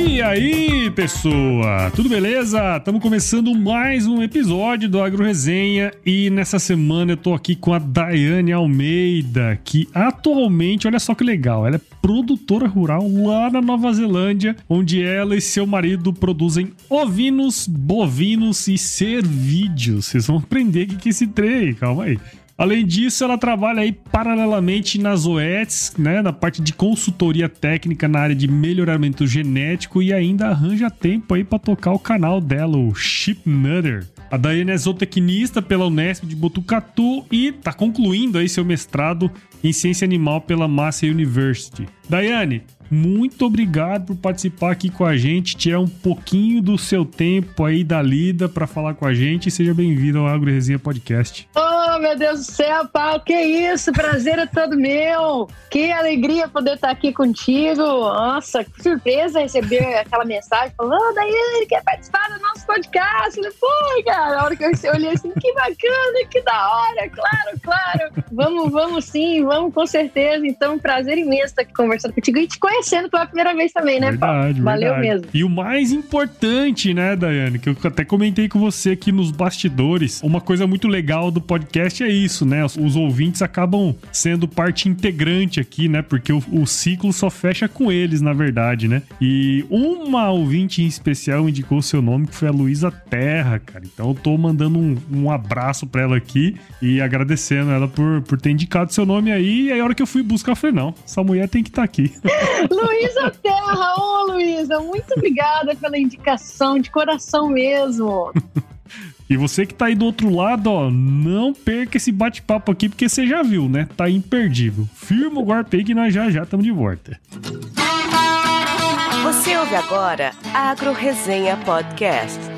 E aí, pessoa? Tudo beleza? Estamos começando mais um episódio do Agro Resenha e nessa semana eu tô aqui com a Daiane Almeida, que atualmente, olha só que legal, ela é produtora rural lá na Nova Zelândia, onde ela e seu marido produzem ovinos, bovinos e cervídeos. Vocês vão aprender o que é esse trem, calma aí. Além disso, ela trabalha aí paralelamente nas OETs, né, na parte de consultoria técnica na área de melhoramento genético e ainda arranja tempo aí para tocar o canal dela, o Chip Nutter. A Daiane é zootecnista pela Unesp de Botucatu e tá concluindo aí seu mestrado em ciência animal pela Massey University. Daiane, muito obrigado por participar aqui com a gente, tirar um pouquinho do seu tempo aí da lida para falar com a gente. Seja bem-vindo ao Agro Resenha Podcast. Oh, meu Deus do céu, Paulo, que isso, prazer é todo meu. Que alegria poder estar aqui contigo. Nossa, que surpresa receber aquela mensagem falando, oh, daí ele quer participar do nosso podcast. Falei, pô, cara, a hora que eu olhei assim, que bacana, que da hora, claro, claro. Vamos, vamos sim, vamos com certeza. Então, prazer imenso estar aqui conversando contigo e te conhecer conhecendo pela primeira vez também, né, verdade, Paulo? Valeu verdade. mesmo. E o mais importante, né, Daiane, que eu até comentei com você aqui nos bastidores, uma coisa muito legal do podcast é isso, né? Os, os ouvintes acabam sendo parte integrante aqui, né? Porque o, o, ciclo só fecha com eles, na verdade, né? E uma ouvinte em especial indicou o seu nome, que foi a Luísa Terra, cara. Então eu tô mandando um, um abraço pra ela aqui e agradecendo ela por, por ter indicado seu nome aí. E aí, a hora que eu fui buscar, eu falei, não, essa mulher tem que estar tá aqui. Luísa Terra, ô oh, Luísa, muito obrigada pela indicação, de coração mesmo. E você que tá aí do outro lado, ó, não perca esse bate-papo aqui, porque você já viu, né? Tá imperdível. Firma o guarda aí que nós já já estamos de volta. Você ouve agora Agro Resenha Podcast.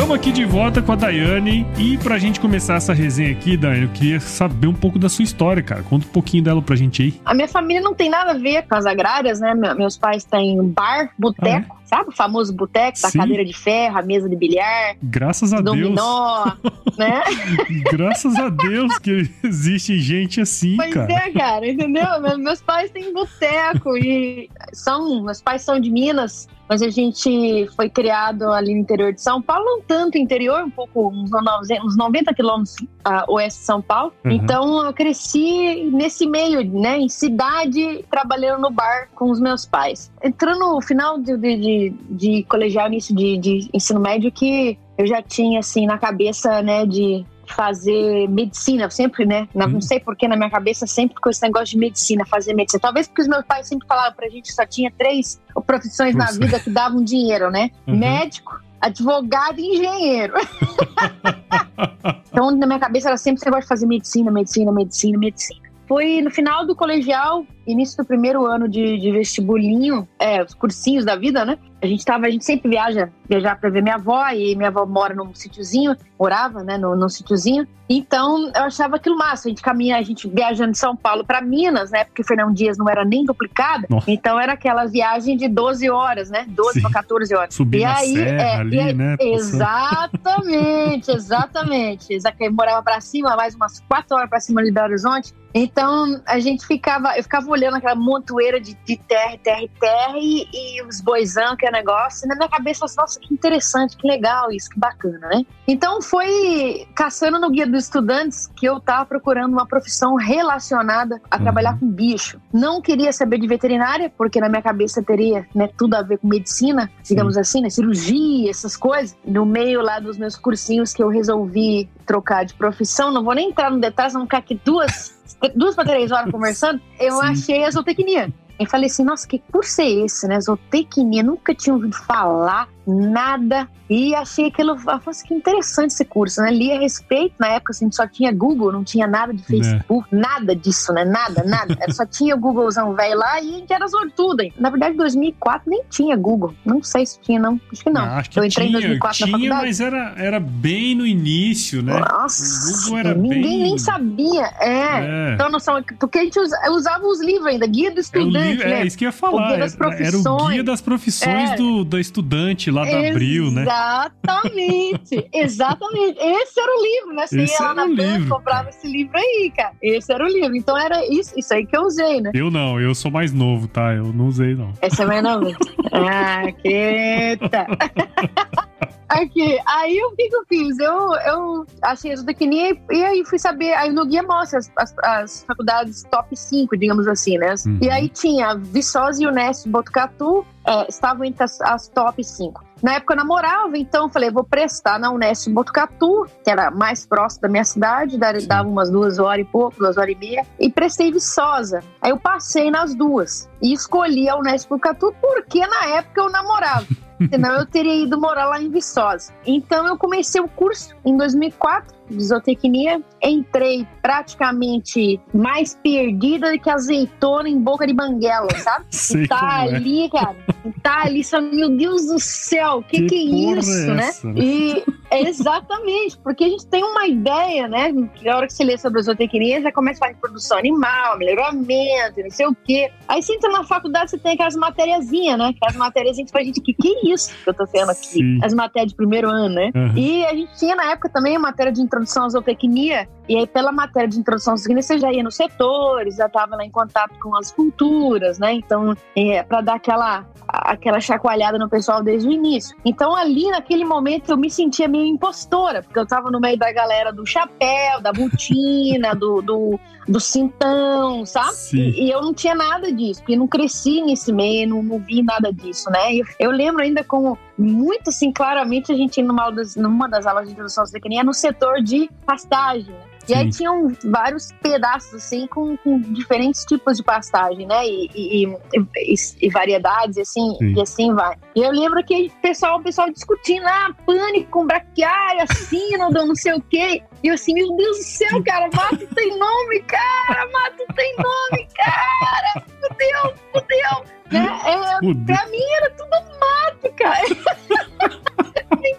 Estamos aqui de volta com a Daiane e pra gente começar essa resenha aqui, Daiane, eu queria saber um pouco da sua história, cara. Conta um pouquinho dela pra gente aí. A minha família não tem nada a ver com as agrárias, né? Meus pais têm bar, boteco. Ah, é? Sabe o famoso boteco, da cadeira de ferro, a mesa de bilhar? Graças a dominó, Deus. né? Graças a Deus que existe gente assim, pois cara. Pois é, cara, entendeu? Meus pais têm boteco e são, meus pais são de Minas, mas a gente foi criado ali no interior de São Paulo, não tanto interior, um pouco, uns 90 quilômetros a oeste São Paulo. Uhum. Então eu cresci nesse meio, né, em cidade, trabalhando no bar com os meus pais. Entrando no final de, de, de colegial, início de, de ensino médio, que eu já tinha, assim, na cabeça, né, de fazer medicina, sempre, né? Não, uhum. sei porque na minha cabeça sempre com esse negócio de medicina, fazer medicina. Talvez porque os meus pais sempre falavam pra gente que só tinha três profissões Nossa. na vida que davam dinheiro, né? Uhum. Médico, advogado e engenheiro. então, na minha cabeça era sempre esse negócio de fazer medicina, medicina, medicina, medicina. Foi no final do colegial, início do primeiro ano de, de vestibulinho, é, os cursinhos da vida, né? A gente tava, a gente sempre viaja, viajar para ver minha avó, e minha avó mora num sítiozinho, morava, né, num, num sítiozinho. Então, eu achava aquilo massa. A gente caminha, a gente viajando de São Paulo para Minas, né, porque Fernão Dias não era nem duplicada. Nossa. Então, era aquela viagem de 12 horas, né, 12 para 14 horas. Subir e aí, é, ali, e aí, né? Exatamente, exatamente. Eu morava para cima, mais umas 4 horas para cima de Belo Horizonte. Então, a gente ficava, eu ficava olhando aquela montoeira de, de terra, terra terra e, e os boizão, que é negócio, e na minha cabeça, assim, nossa, que interessante, que legal isso, que bacana, né? Então, foi caçando no Guia dos Estudantes que eu tava procurando uma profissão relacionada a uhum. trabalhar com bicho. Não queria saber de veterinária, porque na minha cabeça teria né, tudo a ver com medicina, digamos Sim. assim, né? Cirurgia, essas coisas. No meio lá dos meus cursinhos que eu resolvi trocar de profissão, não vou nem entrar no detalhe, não ficar aqui duas duas para três horas conversando, eu Sim. achei a zootecnia. Eu falei assim, nossa, que curso é esse, né? Zootecnia, nunca tinha ouvido falar. nada. E achei aquilo, assim, que interessante esse curso, né? Li a respeito, na época assim, só tinha Google, não tinha nada de Facebook, é. nada disso, né? Nada, nada. só tinha o Googlezão velho lá e a gente era sortudo. Na verdade, em 2004 nem tinha Google. Não sei se tinha, não. Acho que não. Ah, acho que Eu entrei tinha, em 2004 tinha, na faculdade. mas era, era bem no início, né? Nossa, o Google era ninguém bem... nem sabia. É. é. Então, noção, porque a gente usava os livros ainda, Guia do Estudante, é, livro, né? É, isso que ia falar. Guia profissões. Era o Guia das Profissões é. do, do estudante lá da Abril, né? Exatamente, exatamente. Esse era o livro, né? Você esse ia lá na banca, comprava esse livro aí, cara. Esse era o livro. Então era isso, isso aí que eu usei, né? Eu não, eu sou mais novo, tá? Eu não usei, não. Esse é mais novo? ah, quieta. Aqui, aí o que, que eu fiz? Eu, eu achei isso daqui e aí fui saber, aí no guia mostra as, as, as faculdades top 5, digamos assim, né? Uhum. E aí tinha Viçosa e Unesp Botucatu, é, estavam entre as, as top 5. Na época eu namorava, então eu falei, vou prestar na Unesp Botucatu, que era mais próximo da minha cidade, dava umas duas horas e pouco, duas horas e meia, e prestei Viçosa. Aí eu passei nas duas e escolhi a Unesp Botucatu porque na época eu namorava. Senão eu teria ido morar lá em Viçosa. Então eu comecei o curso em 2004 de zootecnia, entrei praticamente mais perdida do que azeitona em boca de banguela, sabe? Sei tá é. ali, é. cara. Tá ali, só, meu Deus do céu, o que, que, que é isso, é né? E exatamente, porque a gente tem uma ideia, né? Que na hora que você lê sobre a zootecnia, já começa a falar de produção animal, melhoramento, não sei o quê. Aí você entra na faculdade, você tem aquelas matériazinhas, né? Aquelas matériazinhas que a gente, que que é isso que eu tô tendo aqui? Sim. As matérias de primeiro ano, né? Uhum. E a gente tinha na época também a matéria de introdução à zootecnia, e aí pela matéria de introdução à zootecnia você já ia nos setores, já estava lá em contato com as culturas, né? Então, é, para dar aquela aquela chacoalhada no pessoal desde o início. Então ali naquele momento eu me sentia meio impostora, porque eu tava no meio da galera do chapéu, da botina, do, do, do cintão, sabe? E, e, eu não tinha nada disso, porque não cresci nesse meio, não, não vi nada disso, né? Eu, eu lembro ainda como muito assim, claramente a gente numa, das, numa das aulas de introdução à zootecnia no setor de pastagem, e aí tinham vários pedaços, assim, com, com, diferentes tipos de pastagem, né? E, e, e, e variedades, assim, e assim vai. E eu lembro que o pessoal, o pessoal discutindo, ah, pânico com braquiária, sínodo, não sei o quê. E eu assim, meu Deus do céu, cara, mato tem nome, cara, mato tem nome, cara, fudeu, fudeu. Né? É, pra mim era tudo mato, cara.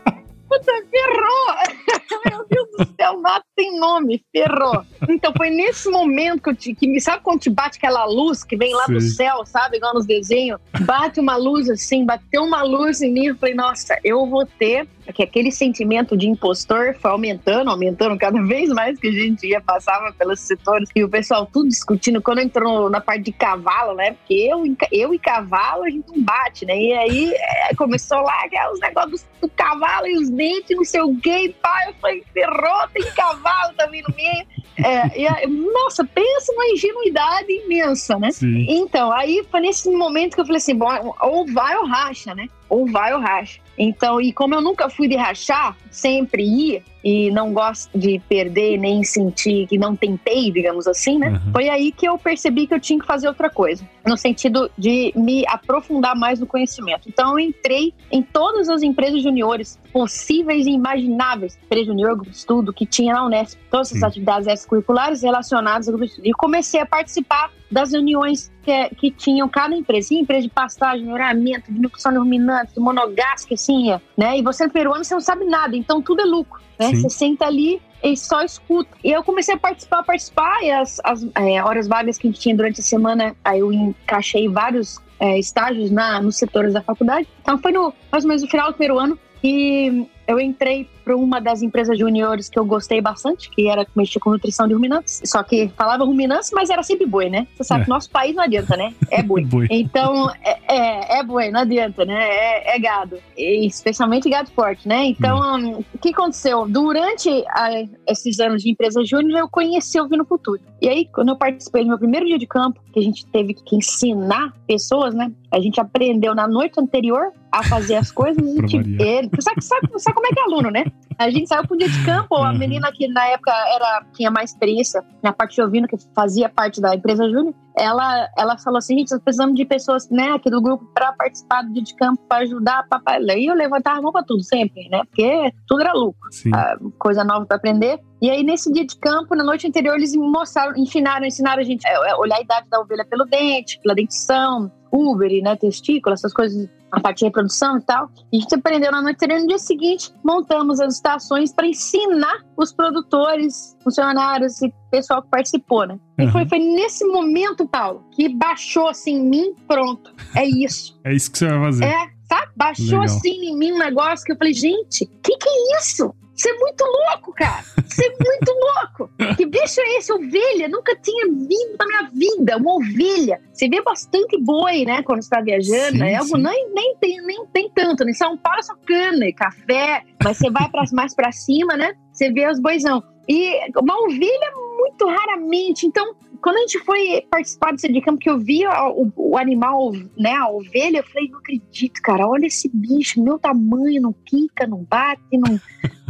puta, ferrou! Meu Deus do céu, mato tem nome, ferrou. Então foi nesse momento que eu te, que sabe quando te bate aquela luz que vem lá Sim. do céu, sabe? Igual nos desenhos, bate uma luz assim, bateu uma luz em mim, eu falei, nossa, eu vou ter que aquele sentimento de impostor foi aumentando, aumentando cada vez mais que a gente ia, passava pelos setores e o pessoal tudo discutindo. Quando entrou na parte de cavalo, né? Porque eu, eu e cavalo a gente não bate, né? E aí é, começou lá os negócios do cavalo e os dentes, não sei o e pá, eu falei, ferrou, tem cavalo também no meio. É, e, nossa, pensa numa ingenuidade imensa, né? Sim. Então, aí foi nesse momento que eu falei assim: bom, ou vai ou racha, né? Ou vai ou racha. Então, e como eu nunca fui de rachar, sempre ia, e não gosto de perder nem sentir que não tentei, digamos assim, né? Uhum. Foi aí que eu percebi que eu tinha que fazer outra coisa, no sentido de me aprofundar mais no conhecimento. Então eu entrei em todas as empresas juniores possíveis e imagináveis, empresa junior, grupo de estudo que tinha na Unesp, todas as atividades extracurriculares relacionadas ao grupo de estudo. E comecei a participar das reuniões que, que tinham cada empresa, empresa de pastagem, melhoramento, de nutrição ruminante, de assim, né? E você no peruano, você não sabe nada, então tudo é lucro né? Você senta ali e só escuta. E eu comecei a participar, participar, e as, as é, horas vagas que a gente tinha durante a semana, aí eu encaixei vários é, estágios na, nos setores da faculdade. Então foi no, mais ou menos no final do primeiro ano que eu entrei para uma das empresas juniores que eu gostei bastante, que era mexer com nutrição de ruminantes. Só que falava ruminantes, mas era sempre boi, né? Você sabe é. que nosso país não adianta, né? É boi. boi. Então, é, é, é, boi, não adianta, né? É, é gado. E especialmente gado forte, né? Então, hum. o que aconteceu? Durante a, esses anos de empresa júnior, eu conheci o Vino Futuro. E aí, quando eu participei do meu primeiro dia de campo, que a gente teve que ensinar pessoas, né? A gente aprendeu na noite anterior a fazer as coisas. e, tipo, ele, sabe, sabe, sabe como é que é aluno, né? A gente saiu para um dia de campo, a uhum. menina que na época era, tinha mais experiência na parte de ouvindo, que fazia parte da empresa Júnior, ela, ela falou assim: gente, nós precisamos de pessoas, né, aqui do grupo para participar do dia de campo, para ajudar, papai. E eu levantava a mão para tudo sempre, né, porque tudo era lucro, ah, coisa nova para aprender. E aí, nesse dia de campo, na noite anterior, eles mostraram, ensinaram, ensinaram a gente a olhar a idade da ovelha pelo dente, pela dentição, Uber, né, testícula, essas coisas, a parte de reprodução e tal. E a gente aprendeu na noite anterior. No dia seguinte, montamos as estações para ensinar os produtores, funcionários e pessoal que participou, né? Uhum. E foi, foi nesse momento, Paulo, que baixou assim em mim, pronto, é isso. é isso que você vai fazer. É, tá? Baixou Legal. assim em mim um negócio que eu falei, gente, que que é isso? Você é muito louco, cara. Você é muito louco. Que bicho é esse? Ovelha? Nunca tinha vindo na minha vida. Uma ovelha. Você vê bastante boi, né? Quando você está viajando. Sim, é algo nem, nem, tem, nem tem tanto. Em São Paulo é só cana e café. Mas você vai pra, mais para cima, né? Você vê os boizão. E uma ovelha muito raramente. Então, quando a gente foi participar desse de campo, que eu vi o, o, animal, né, a ovelha, eu falei, não acredito, cara, olha esse bicho, meu tamanho, não quica, não bate, não,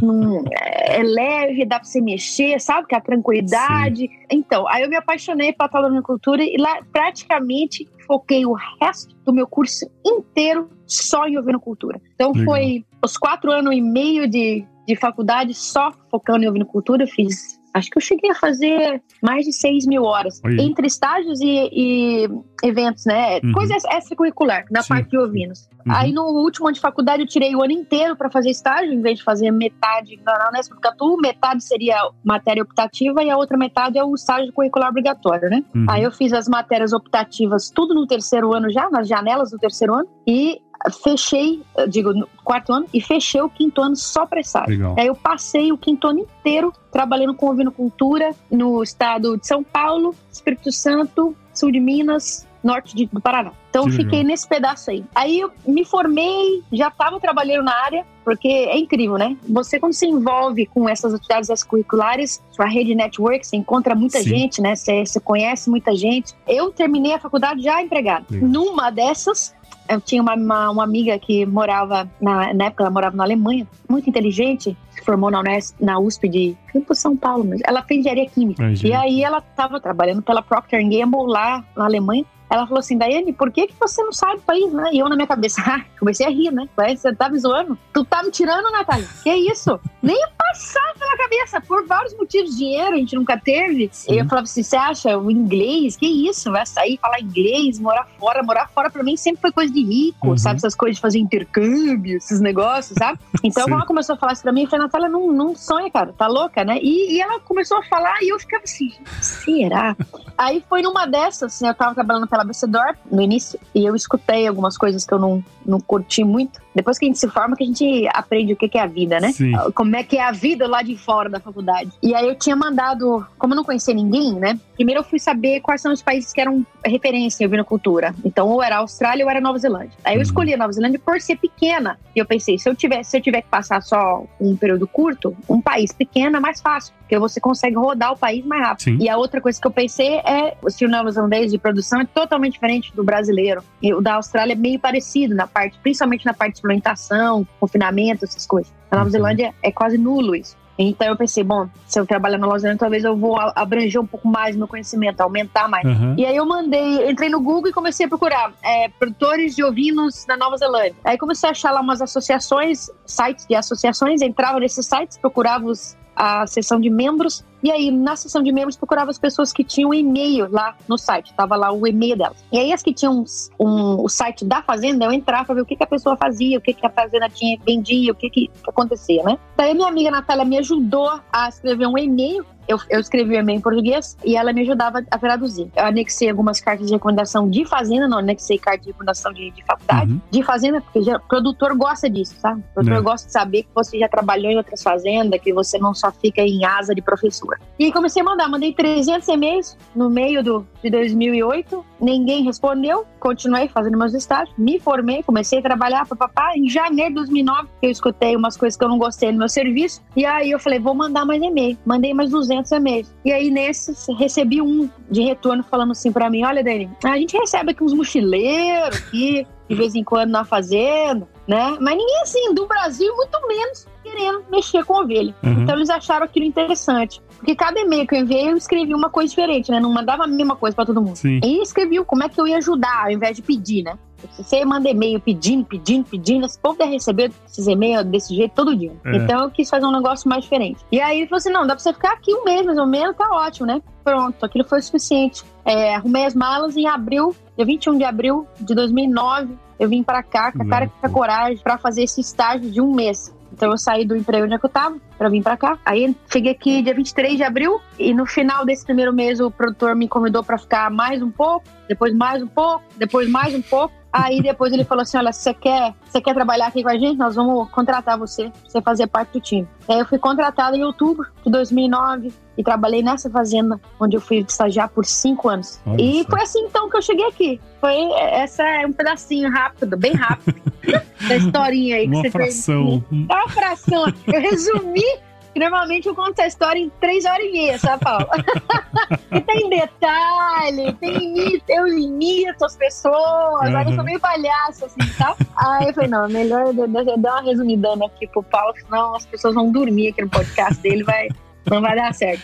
não é, é leve, dá pra você mexer, sabe? Que é a tranquilidade. Sim. Então, aí eu me apaixonei pela talonicultura e lá praticamente foquei o resto do meu curso inteiro só em ovinocultura. Então Legal. foi os quatro anos e meio de, de faculdade só focando em ovinocultura, eu fiz acho que eu cheguei a fazer mais de 6 mil horas Oi. entre estágios e, e, eventos, né? Uhum. Coisa extracurricular, na Sim. parte de ovinos. Uhum. Aí no último ano de faculdade eu tirei o ano inteiro para fazer estágio, em vez de fazer metade na Unesp Catu, metade seria matéria optativa e a outra metade é o estágio curricular obrigatório, né? Uhum. Aí eu fiz as matérias optativas tudo no terceiro ano já, nas janelas do terceiro ano, e fechei, digo, quarto ano, e fechei o quinto ano só para estágio. Aí eu passei o quinto ano inteiro trabalhando com ovinocultura no estado de São Paulo, Espírito Santo, sul de Minas, norte de, do Paraná. Então eu fiquei nesse pedaço aí. Aí eu me formei, já estava trabalhando na área, porque é incrível, né? Você quando se envolve com essas atividades extracurriculares, sua rede network, você encontra muita Sim. gente, né? Você, você, conhece muita gente. Eu terminei a faculdade já empregada. Numa dessas, eu tinha uma, uma, uma, amiga que morava, na, na época ela morava na Alemanha, muito inteligente, se formou na, na USP de Campo São Paulo, mas ela fez engenharia química. E aí ela estava trabalhando pela Procter Gamble lá na Alemanha. Ela falou assim, Daiane, por que, que você não sai do país, né? E eu na minha cabeça, ah, comecei a rir, né? Você tá me zoando? Tu tá me tirando, Natália? Que isso? Nem passava pela cabeça, por vários motivos. Dinheiro a gente nunca teve. Sim. E eu falava assim, você acha o inglês? Que isso? Vai sair, falar inglês, morar fora. Morar fora pra mim sempre foi coisa de rico, uhum. sabe? Essas coisas de fazer intercâmbio, esses negócios, sabe? Então, ela começou a falar isso pra mim, eu falei, Natália, não, não sonha, cara, tá louca, né? E, e ela começou a falar e eu ficava assim, será? Aí foi numa dessas, assim, eu tava trabalhando pela Becedor no início e eu escutei algumas coisas que eu não, não curti muito. Depois que a gente se forma, que a gente aprende o que é a vida, né? Sim. Como é que é a vida lá de fora da faculdade. E aí eu tinha mandado, como eu não conhecia ninguém, né? Primeiro eu fui saber quais são os países que eram referência em ovinocultura. Então, ou era Austrália ou era Nova Zelândia. Aí eu uhum. escolhi a Nova Zelândia por ser pequena. E eu pensei, se eu tiver, se eu tiver que passar só um período curto, um país pequeno é mais fácil, porque você consegue rodar o país mais rápido. Sim. E a outra coisa que eu pensei é, o estilo neozelandês de produção é totalmente diferente do brasileiro. E o da Austrália é meio parecido na parte, principalmente na parte de suplementação, confinamento, essas coisas. A Nova. Zelândia é quase nulo isso. Então eu pensei, bom, se eu trabalhar na Nova Zelândia, talvez eu vou abranger um pouco mais meu conhecimento, aumentar mais. Uhum. E aí eu mandei, entrei no Google e comecei a procurar é, produtores de ovinos na Nova Zelândia. Aí comecei a achar lá umas associações, sites de associações, entrava nesses sites, procurava os, a seção de membros e aí, na seção de membros, procurava as pessoas que tinham e-mail lá no site. Tava lá o e-mail delas. E aí, as que tinham um, o site da fazenda, eu entrava pra ver o que, que a pessoa fazia, o que, que a fazenda tinha, vendia, o que, que acontecia, né? Daí, minha amiga Natália me ajudou a escrever um e-mail eu, eu escrevi o e-mail em português e ela me ajudava a traduzir. Eu anexei algumas cartas de recomendação de fazenda, não anexei carta de recomendação de, de faculdade, uhum. de fazenda, porque já, o produtor gosta disso, sabe? O produtor é. gosta de saber que você já trabalhou em outras fazendas, que você não só fica em asa de professor. E comecei a mandar, mandei 300 e-mails no meio do, de 2008, ninguém respondeu, continuei fazendo meus estágios, me formei, comecei a trabalhar para papai. Em janeiro de 2009, eu escutei umas coisas que eu não gostei no meu serviço, e aí eu falei, vou mandar mais e-mail. Mandei mais 200 e-mails. E aí nesses, recebi um de retorno falando assim para mim, olha, Dani, a gente recebe aqui uns mochileiros aqui, de vez em quando na fazenda, né? Mas ninguém assim, do Brasil, muito menos querendo mexer com ovelha. Uhum. Então eles acharam aquilo interessante. Porque cada e-mail que eu enviei, eu escrevi uma coisa diferente, né? Não mandava a mesma coisa para todo mundo. Sim. E escrevi como é que eu ia ajudar, ao invés de pedir, né? Se você manda e-mail pedindo, pedindo, pedindo, esse povo deve receber esses e-mails desse jeito todo dia. É. Então eu quis fazer um negócio mais diferente. E aí ele falou assim: não, dá pra você ficar aqui um mês mais ou menos, tá ótimo, né? Pronto, aquilo foi o suficiente. É, arrumei as malas em abril, dia 21 de abril de 2009. Eu vim para cá com a cara com a coragem para fazer esse estágio de um mês. Então eu saí do emprego onde é eu tava para vir para cá. Aí cheguei aqui dia 23 de abril e no final desse primeiro mês o produtor me convidou para ficar mais um pouco, depois mais um pouco, depois mais um pouco. Aí depois ele falou assim: olha, você quer, você quer trabalhar aqui com a gente? Nós vamos contratar você, pra você fazer parte do time. Aí eu fui contratada em outubro de 2009 e trabalhei nessa fazenda onde eu fui estagiar por cinco anos. Olha e foi assim então que eu cheguei aqui. Foi essa é um pedacinho rápido, bem rápido da historinha aí que Uma você fração. fez. Uma fração. Eu resumi normalmente eu conto essa história em três horas e meia, sabe, Paulo? e tem detalhe, tem eu limito as pessoas, uhum. eu sou meio palhaço, assim, tá? Aí eu falei, não, melhor eu dar uma resumidana aqui pro Paulo, senão as pessoas vão dormir aqui no podcast dele, vai não vai dar certo.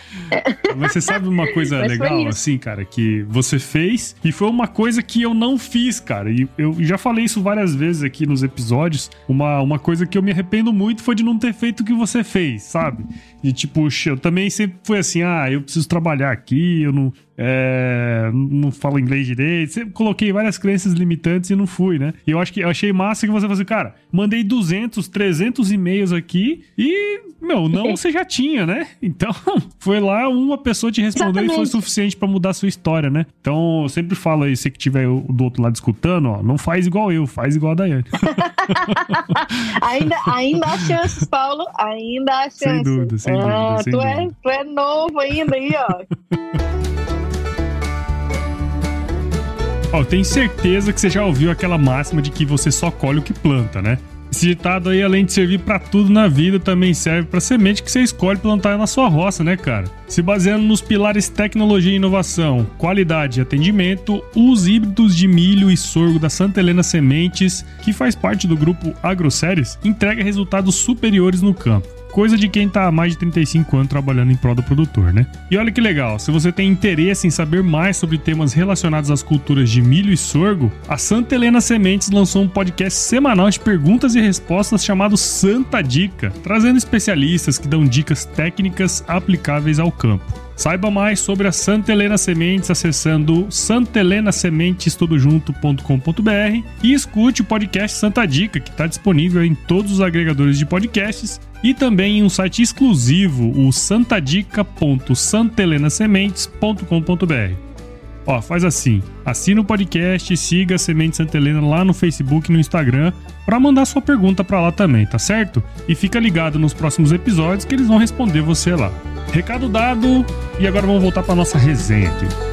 Mas você sabe uma coisa Mas legal, assim, cara, que você fez e foi uma coisa que eu não fiz, cara. E eu já falei isso várias vezes aqui nos episódios. Uma, uma coisa que eu me arrependo muito foi de não ter feito o que você fez, sabe? E tipo, eu também sempre fui assim, ah, eu preciso trabalhar aqui, eu não, é, não falo inglês direito. Sempre coloquei várias crenças limitantes e não fui, né? E eu acho que eu achei massa que você falou assim, cara, mandei 200, 300 e-mails aqui e, meu, não você já tinha, né? Então, foi lá, uma pessoa te respondeu Exatamente. e foi suficiente para mudar a sua história, né? Então, eu sempre falo aí, você que tiver do outro lado escutando, ó, não faz igual eu, faz igual a Daiane. ainda, ainda há chances, Paulo, ainda há chances. Sem dúvida, sem dúvida. Ah, sem tu, dúvida. É, tu é novo ainda aí, ó. Ó, eu tenho certeza que você já ouviu aquela máxima de que você só colhe o que planta, né? Esse ditado aí, além de servir para tudo na vida, também serve para semente que você escolhe plantar na sua roça, né, cara? Se baseando nos pilares tecnologia e inovação, qualidade e atendimento, os híbridos de milho e sorgo da Santa Helena Sementes, que faz parte do grupo AgroSéries, entrega resultados superiores no campo coisa de quem tá há mais de 35 anos trabalhando em prol do produtor, né? E olha que legal, se você tem interesse em saber mais sobre temas relacionados às culturas de milho e sorgo, a Santa Helena Sementes lançou um podcast semanal de perguntas e respostas chamado Santa Dica, trazendo especialistas que dão dicas técnicas aplicáveis ao campo. Saiba mais sobre a Santa Helena Sementes acessando santelenasementestudojunto.com.br e escute o podcast Santa Dica, que está disponível em todos os agregadores de podcasts e também em um site exclusivo, o santadica.santelenasementes.com.br. Ó, faz assim, assina o podcast e siga a Semente Santa Helena lá no Facebook e no Instagram para mandar sua pergunta para lá também, tá certo? E fica ligado nos próximos episódios que eles vão responder você lá. Recado dado, e agora vamos voltar para nossa resenha aqui.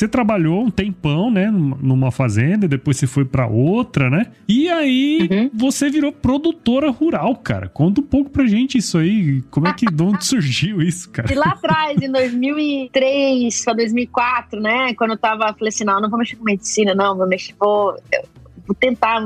Você trabalhou um tempão, né, numa fazenda, depois você foi para outra, né? E aí uhum. você virou produtora rural, cara. Conta um pouco pra gente isso aí. Como é que de onde surgiu isso, cara? De lá atrás, em 2003 para 2004, né, quando eu tava, falei assim, não, não vou mexer com medicina, não, vou mexer, vou, vou tentar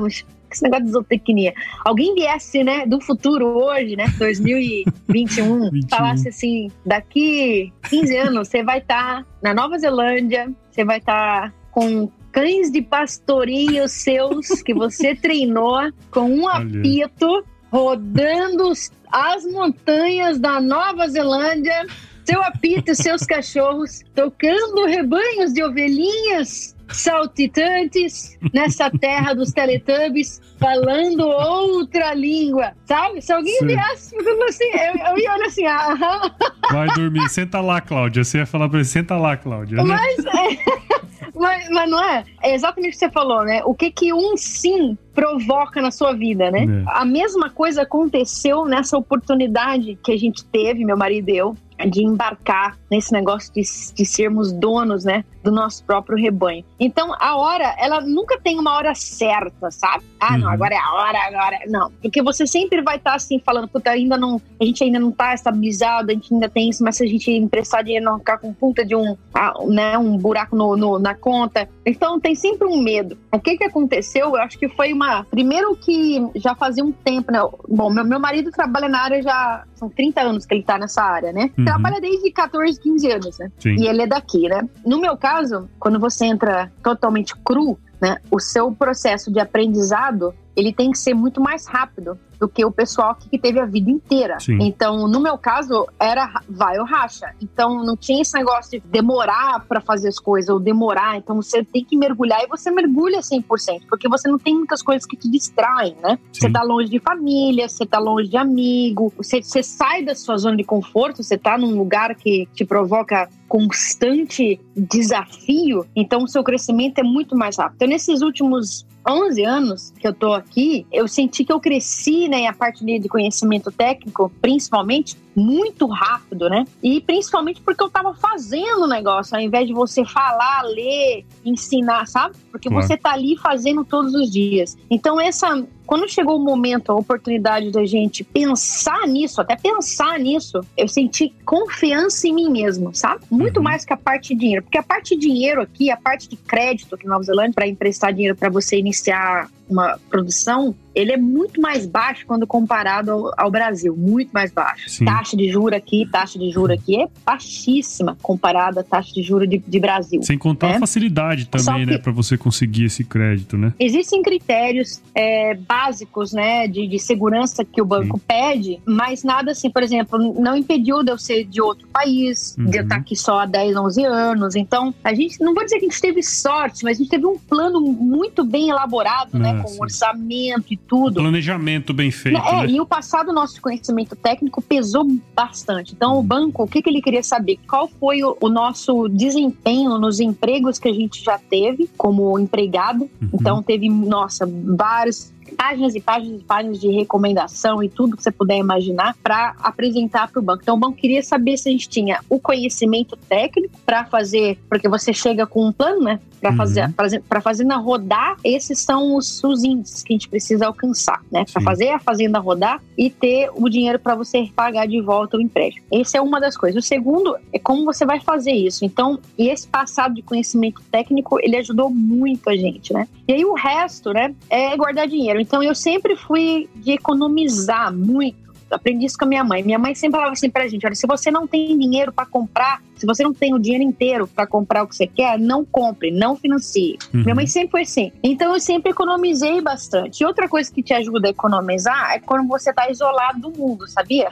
esse negócio de zootecnia. Alguém viesse, né, do futuro hoje, né, 2021, 21. falasse assim, daqui 15 anos você vai estar tá na Nova Zelândia, você vai estar tá com cães de pastoreio seus que você treinou com um apito rodando as montanhas da Nova Zelândia, seu apito e seus cachorros tocando rebanhos de ovelhinhas saltitantes nessa terra dos Teletubbies falando outra língua, sabe? Se alguém Sim. viesse assim, eu, eu ia olhar assim, aham. Vai dormir, senta lá, Cláudia. Você ia falar pra ele, senta lá, Cláudia. Né? Mas, é, mas, mas, não é? É exatamente o que você falou, né? O que que um sim provoca na sua vida, né? É. A mesma coisa aconteceu nessa oportunidade que a gente teve, meu marido e eu, de embarcar nesse negócio de, de sermos donos, né, do nosso próprio rebanho. Então, a hora, ela nunca tem uma hora certa, sabe? Ah, uhum. não, agora é a hora, agora. É... Não, porque você sempre vai estar tá, assim falando, puta, ainda não, a gente ainda não tá estabilizado, a gente ainda tem isso, mas se a gente emprestar dinheiro, não ficar com puta de um, ah, né, um buraco no, no, na conta. Então, tem sempre um medo. O que que aconteceu? Eu acho que foi uma. Primeiro que já fazia um tempo, né? Bom, meu, meu marido trabalha na área já. São 30 anos que ele tá nessa área, né? Uhum. Trabalha desde 14, 15 anos, né? Sim. E ele é daqui, né? No meu caso, quando você entra totalmente cru, né? O seu processo de aprendizado ele tem que ser muito mais rápido do que o pessoal que teve a vida inteira. Sim. Então, no meu caso, era vai ou racha. Então, não tinha esse negócio de demorar para fazer as coisas ou demorar. Então, você tem que mergulhar e você mergulha 100%, porque você não tem muitas coisas que te distraem, né? Sim. Você tá longe de família, você tá longe de amigo, você, você sai da sua zona de conforto, você tá num lugar que te provoca constante desafio, então o seu crescimento é muito mais rápido. Então, nesses últimos 11 anos que eu tô aqui, eu senti que eu cresci, né, a parte de conhecimento técnico, principalmente, muito rápido, né? E principalmente porque eu tava fazendo o negócio, ao invés de você falar, ler, ensinar, sabe? Porque claro. você tá ali fazendo todos os dias. Então, essa. Quando chegou o momento, a oportunidade da gente pensar nisso, até pensar nisso, eu senti confiança em mim mesmo, sabe? Muito uhum. mais que a parte de dinheiro. Porque a parte de dinheiro aqui, a parte de crédito aqui em Nova Zelândia, para emprestar dinheiro para você iniciar uma produção, ele é muito mais baixo quando comparado ao, ao Brasil, muito mais baixo. Sim. Taxa de juro aqui, taxa de juro aqui é baixíssima comparada à taxa de juro de, de Brasil. Sem contar né? a facilidade também, né, para você conseguir esse crédito, né? Existem critérios é, básicos, né, de, de, segurança que o banco Sim. pede, mas nada assim, por exemplo, não impediu de eu ser de outro país, uhum. de eu estar aqui só há 10, 11 anos. Então, a gente, não vou dizer que a gente teve sorte, mas a gente teve um plano muito bem elaborado, né, com um orçamento e tudo. Planejamento bem feito. É, né? e o passado nosso conhecimento técnico pesou bastante. Então, o banco, o que, que ele queria saber? Qual foi o, o nosso desempenho nos empregos que a gente já teve como empregado? Uhum. Então, teve, nossa, vários páginas e páginas e páginas de recomendação e tudo que você puder imaginar para apresentar para o banco. Então, o banco queria saber se a gente tinha o conhecimento técnico para fazer, porque você chega com um plano, né? Para uhum. fazer, para fazenda rodar, esses são os, os índices que a gente precisa alcançar, né? Para fazer a fazenda rodar e ter o dinheiro para você pagar de volta o empréstimo. Essa é uma das coisas. O segundo é como você vai fazer isso. Então, e esse passado de conhecimento técnico, ele ajudou muito a gente, né? E aí o resto, né, é guardar dinheiro. Então eu sempre fui de economizar muito. Aprendi isso com a minha mãe. Minha mãe sempre falava assim pra gente: olha, se você não tem dinheiro para comprar, se você não tem o dinheiro inteiro para comprar o que você quer, não compre, não financie. Uhum. Minha mãe sempre foi assim. Então eu sempre economizei bastante. E outra coisa que te ajuda a economizar é quando você tá isolado do mundo, sabia?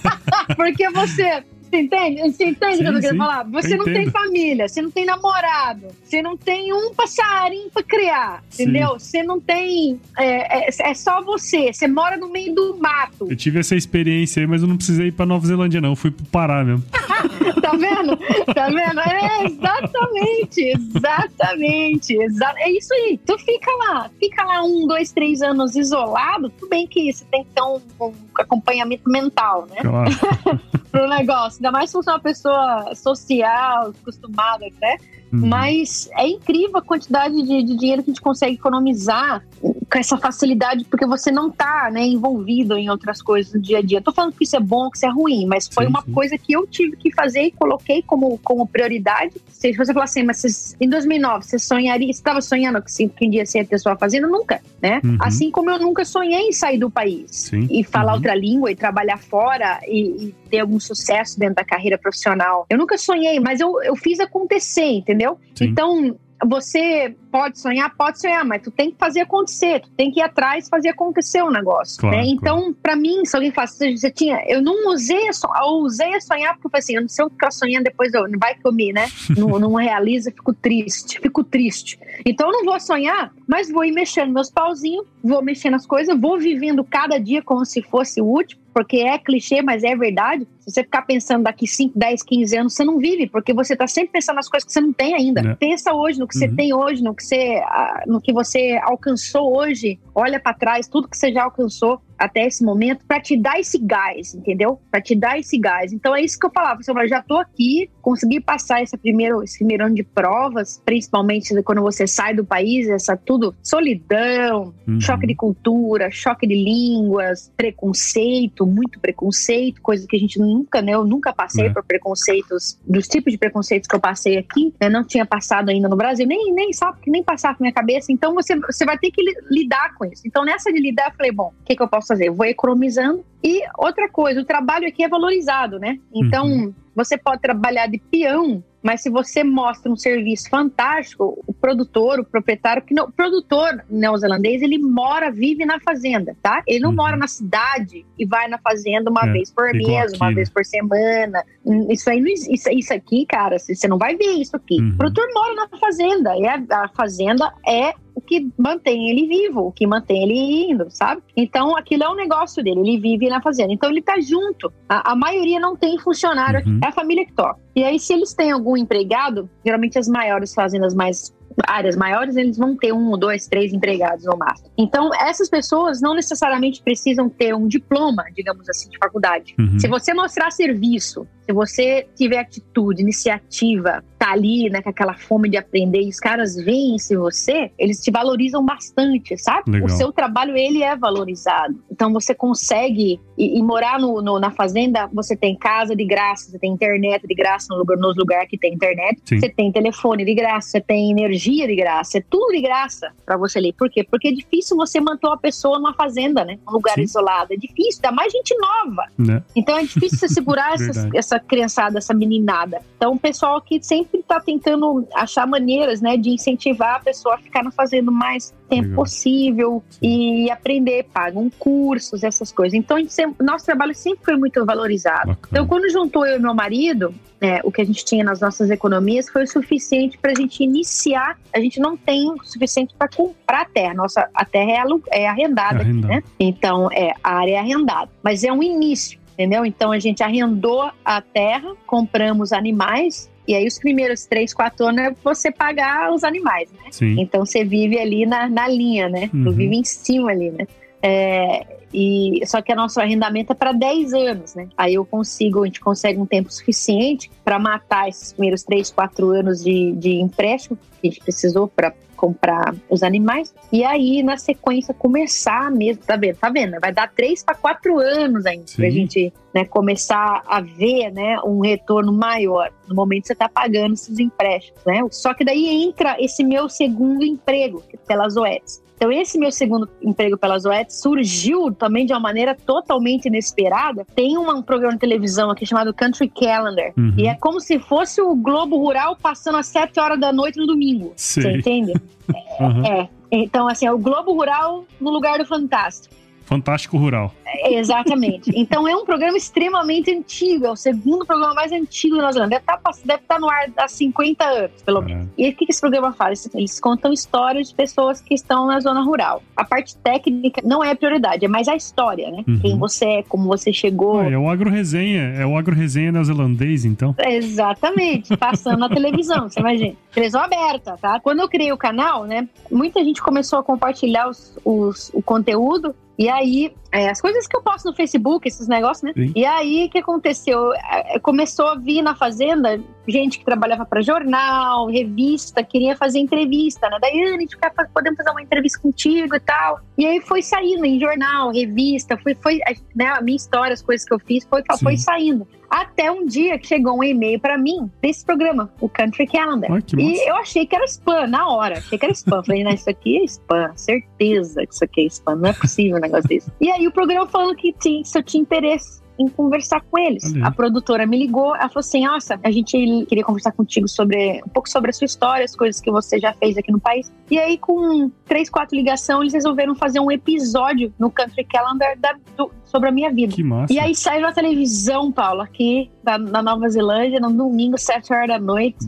Porque você você entende? Você entende o que eu tô querendo falar? Você não tem família, você não tem namorado, você não tem um passarinho pra criar, sim. entendeu? Você não tem. É, é, é, só você, você mora no meio do mato. Eu tive essa experiência aí, mas eu não precisei ir pra Nova Zelândia, não. Eu fui pro Pará mesmo. tá vendo? Tá vendo? É, exatamente, exatamente. Exa é isso aí. Tu fica lá, fica lá um, dois, três anos isolado, tudo bem que você tem que ter um, um acompanhamento mental, né? Claro. Pro negócio. Ainda mais se você é uma pessoa social, acostumada, né? Uhum. Mas é incrível a quantidade de, de, dinheiro que a gente consegue economizar com essa facilidade, porque você não tá né, envolvido em outras coisas no dia a dia. Tô falando que isso é bom, que isso é ruim, mas foi sim, uma sim. coisa que eu tive que fazer e coloquei como, como prioridade. Se você falar assim, mas vocês, em 2009, você sonharia, você estava sonhando que, que um dia você ia ter sua fazenda? Nunca, né? Uhum. Assim como eu nunca sonhei em sair do país sim. e falar uhum. outra língua e trabalhar fora e, e ter algum sucesso dentro da carreira profissional. Eu nunca sonhei, mas eu, eu fiz acontecer, entendeu? Sim. Então, você pode sonhar, pode sonhar, mas tu tem que fazer acontecer, tu tem que ir atrás e fazer acontecer o negócio. Claro, né? Então, claro. para mim, se alguém fala, você tinha, eu não usei, eu usei a sonhar porque eu falei assim, eu não sei o que ficar sonhando depois, eu, não vai comer, né? não, não realiza, fico triste, fico triste. Então, eu não vou sonhar, mas vou ir mexendo meus pauzinhos, vou mexendo as coisas, vou vivendo cada dia como se fosse o último, porque é clichê, mas é verdade. Se você ficar pensando daqui 5, 10, 15 anos, você não vive, porque você está sempre pensando nas coisas que você não tem ainda. É. Pensa hoje no que uhum. você tem hoje, no que você, no que você alcançou hoje. Olha para trás, tudo que você já alcançou até esse momento para te dar esse gás, entendeu? Para te dar esse gás. Então é isso que eu falava, eu já tô aqui, consegui passar esse primeiro, esse primeiro ano de provas, principalmente quando você sai do país, essa tudo solidão, uhum. choque de cultura, choque de línguas, preconceito, muito preconceito, coisa que a gente nunca, né? Eu nunca passei é. por preconceitos, dos tipos de preconceitos que eu passei aqui, né? Não tinha passado ainda no Brasil, nem nem sabe, nem passar com minha cabeça. Então você você vai ter que lidar com isso. Então nessa de lidar, eu falei, bom, o que, que eu posso fazer? Eu vou economizando. E outra coisa, o trabalho aqui é valorizado, né? Então, uhum. você pode trabalhar de peão mas se você mostra um serviço fantástico, o produtor, o proprietário, que não, o produtor neozelandês, ele mora, vive na fazenda, tá? Ele não uhum. mora na cidade e vai na fazenda uma é, vez por mês, aqui, uma né? vez por semana. Isso aí, isso, isso aqui, cara, você não vai ver isso aqui. Uhum. O produtor mora na fazenda e a, a fazenda é o que mantém ele vivo, o que mantém ele indo, sabe? Então aquilo é um negócio dele, ele vive na fazenda. Então ele tá junto. A, a maioria não tem funcionário, uhum. é a família que toca. E aí, se eles têm algum empregado, geralmente as maiores fazendas mais áreas maiores, eles vão ter um, dois, três empregados no máximo. Então, essas pessoas não necessariamente precisam ter um diploma, digamos assim, de faculdade. Uhum. Se você mostrar serviço, se você tiver atitude, iniciativa, tá ali, né, com aquela fome de aprender e os caras veem se você, eles te valorizam bastante, sabe? Legal. O seu trabalho, ele é valorizado. Então, você consegue e, e morar no, no, na fazenda, você tem casa de graça, você tem internet de graça no lugar, nos lugares que tem internet, Sim. você tem telefone de graça, você tem energia de graça, é tudo de graça para você ler. Por quê? Porque é difícil você manter uma pessoa numa fazenda, né? Um lugar Sim. isolado. É difícil, dá mais gente nova. Né? Então, é difícil você segurar essas, essa essa criançada, essa meninada. Então, o pessoal aqui sempre está tentando achar maneiras, né, de incentivar a pessoa a ficar fazendo mais tempo Legal. possível e aprender, pagam cursos, essas coisas. Então, sempre, nosso trabalho sempre foi muito valorizado. Bacana. Então, quando juntou eu e meu marido, é, o que a gente tinha nas nossas economias foi o suficiente para a gente iniciar. A gente não tem o suficiente para comprar a terra. Nossa, a terra é, é arrendada, é aqui, né? Então, é, a área é arrendada. Mas é um início entendeu? Então a gente arrendou a terra, compramos animais. E aí, os primeiros três, quatro anos é você pagar os animais, né? Sim. Então, você vive ali na, na linha, né? Uhum. vive em cima ali, né? É, e, só que a nosso arrendamento é para 10 anos, né? Aí eu consigo, a gente consegue um tempo suficiente para matar esses primeiros 3, 4 anos de, de empréstimo que a gente precisou para comprar os animais e aí na sequência começar mesmo, tá vendo? Tá vendo? Vai dar três para quatro anos ainda para a gente né, começar a ver né, um retorno maior no momento que você está pagando esses empréstimos, né? Só que daí entra esse meu segundo emprego pelas OETs. Então, esse meu segundo emprego pela Zoet surgiu também de uma maneira totalmente inesperada. Tem um programa de televisão aqui chamado Country Calendar. Uhum. E é como se fosse o Globo Rural passando às 7 horas da noite no domingo. Sei. Você entende? uhum. É. Então, assim, é o Globo Rural no lugar do Fantástico. Fantástico Rural. É, exatamente. Então é um programa extremamente antigo, é o segundo programa mais antigo Nova Zelândia. Deve estar, tá deve estar tá no ar há 50 anos, pelo menos. É. E o que esse programa faz? Eles contam histórias de pessoas que estão na zona rural. A parte técnica não é a prioridade, é mais a história, né? Uhum. Quem você é, como você chegou. é o agro-resenha, é o agro-resenha neozelandês, então. Exatamente, passando na televisão, você imagina. Televisão aberta, tá? Quando eu criei o canal, né, muita gente começou a compartilhar os, os, o conteúdo e aí, é, as coisas que eu posto no Facebook, esses negócios, né? Sim. E aí, o que aconteceu? É, começou a vir na Fazenda gente que trabalhava para jornal, revista, queria fazer entrevista, né? Daí, a gente podemos fazer uma entrevista contigo e tal. E aí foi saindo em jornal, revista, foi, foi né, a minha história, as coisas que eu fiz, foi, foi saindo. Até um dia que chegou um e-mail para mim desse programa, o Country Calendar. Ai, e eu achei que era spam na hora. Achei que era spam. Falei, não, isso aqui é spam. Certeza que isso aqui é spam. Não é possível um negócio desse. E aí o programa falando que tinha, se eu tinha interesse em conversar com eles. Uhum. A produtora me ligou, ela falou assim: nossa, a gente queria conversar contigo sobre um pouco sobre a sua história, as coisas que você já fez aqui no país. E aí, com três, quatro ligações, eles resolveram fazer um episódio no Country Calendar da, do, sobre a minha vida. Que massa. E aí saiu na televisão, Paulo, aqui na, na Nova Zelândia, no domingo, sete horas da noite.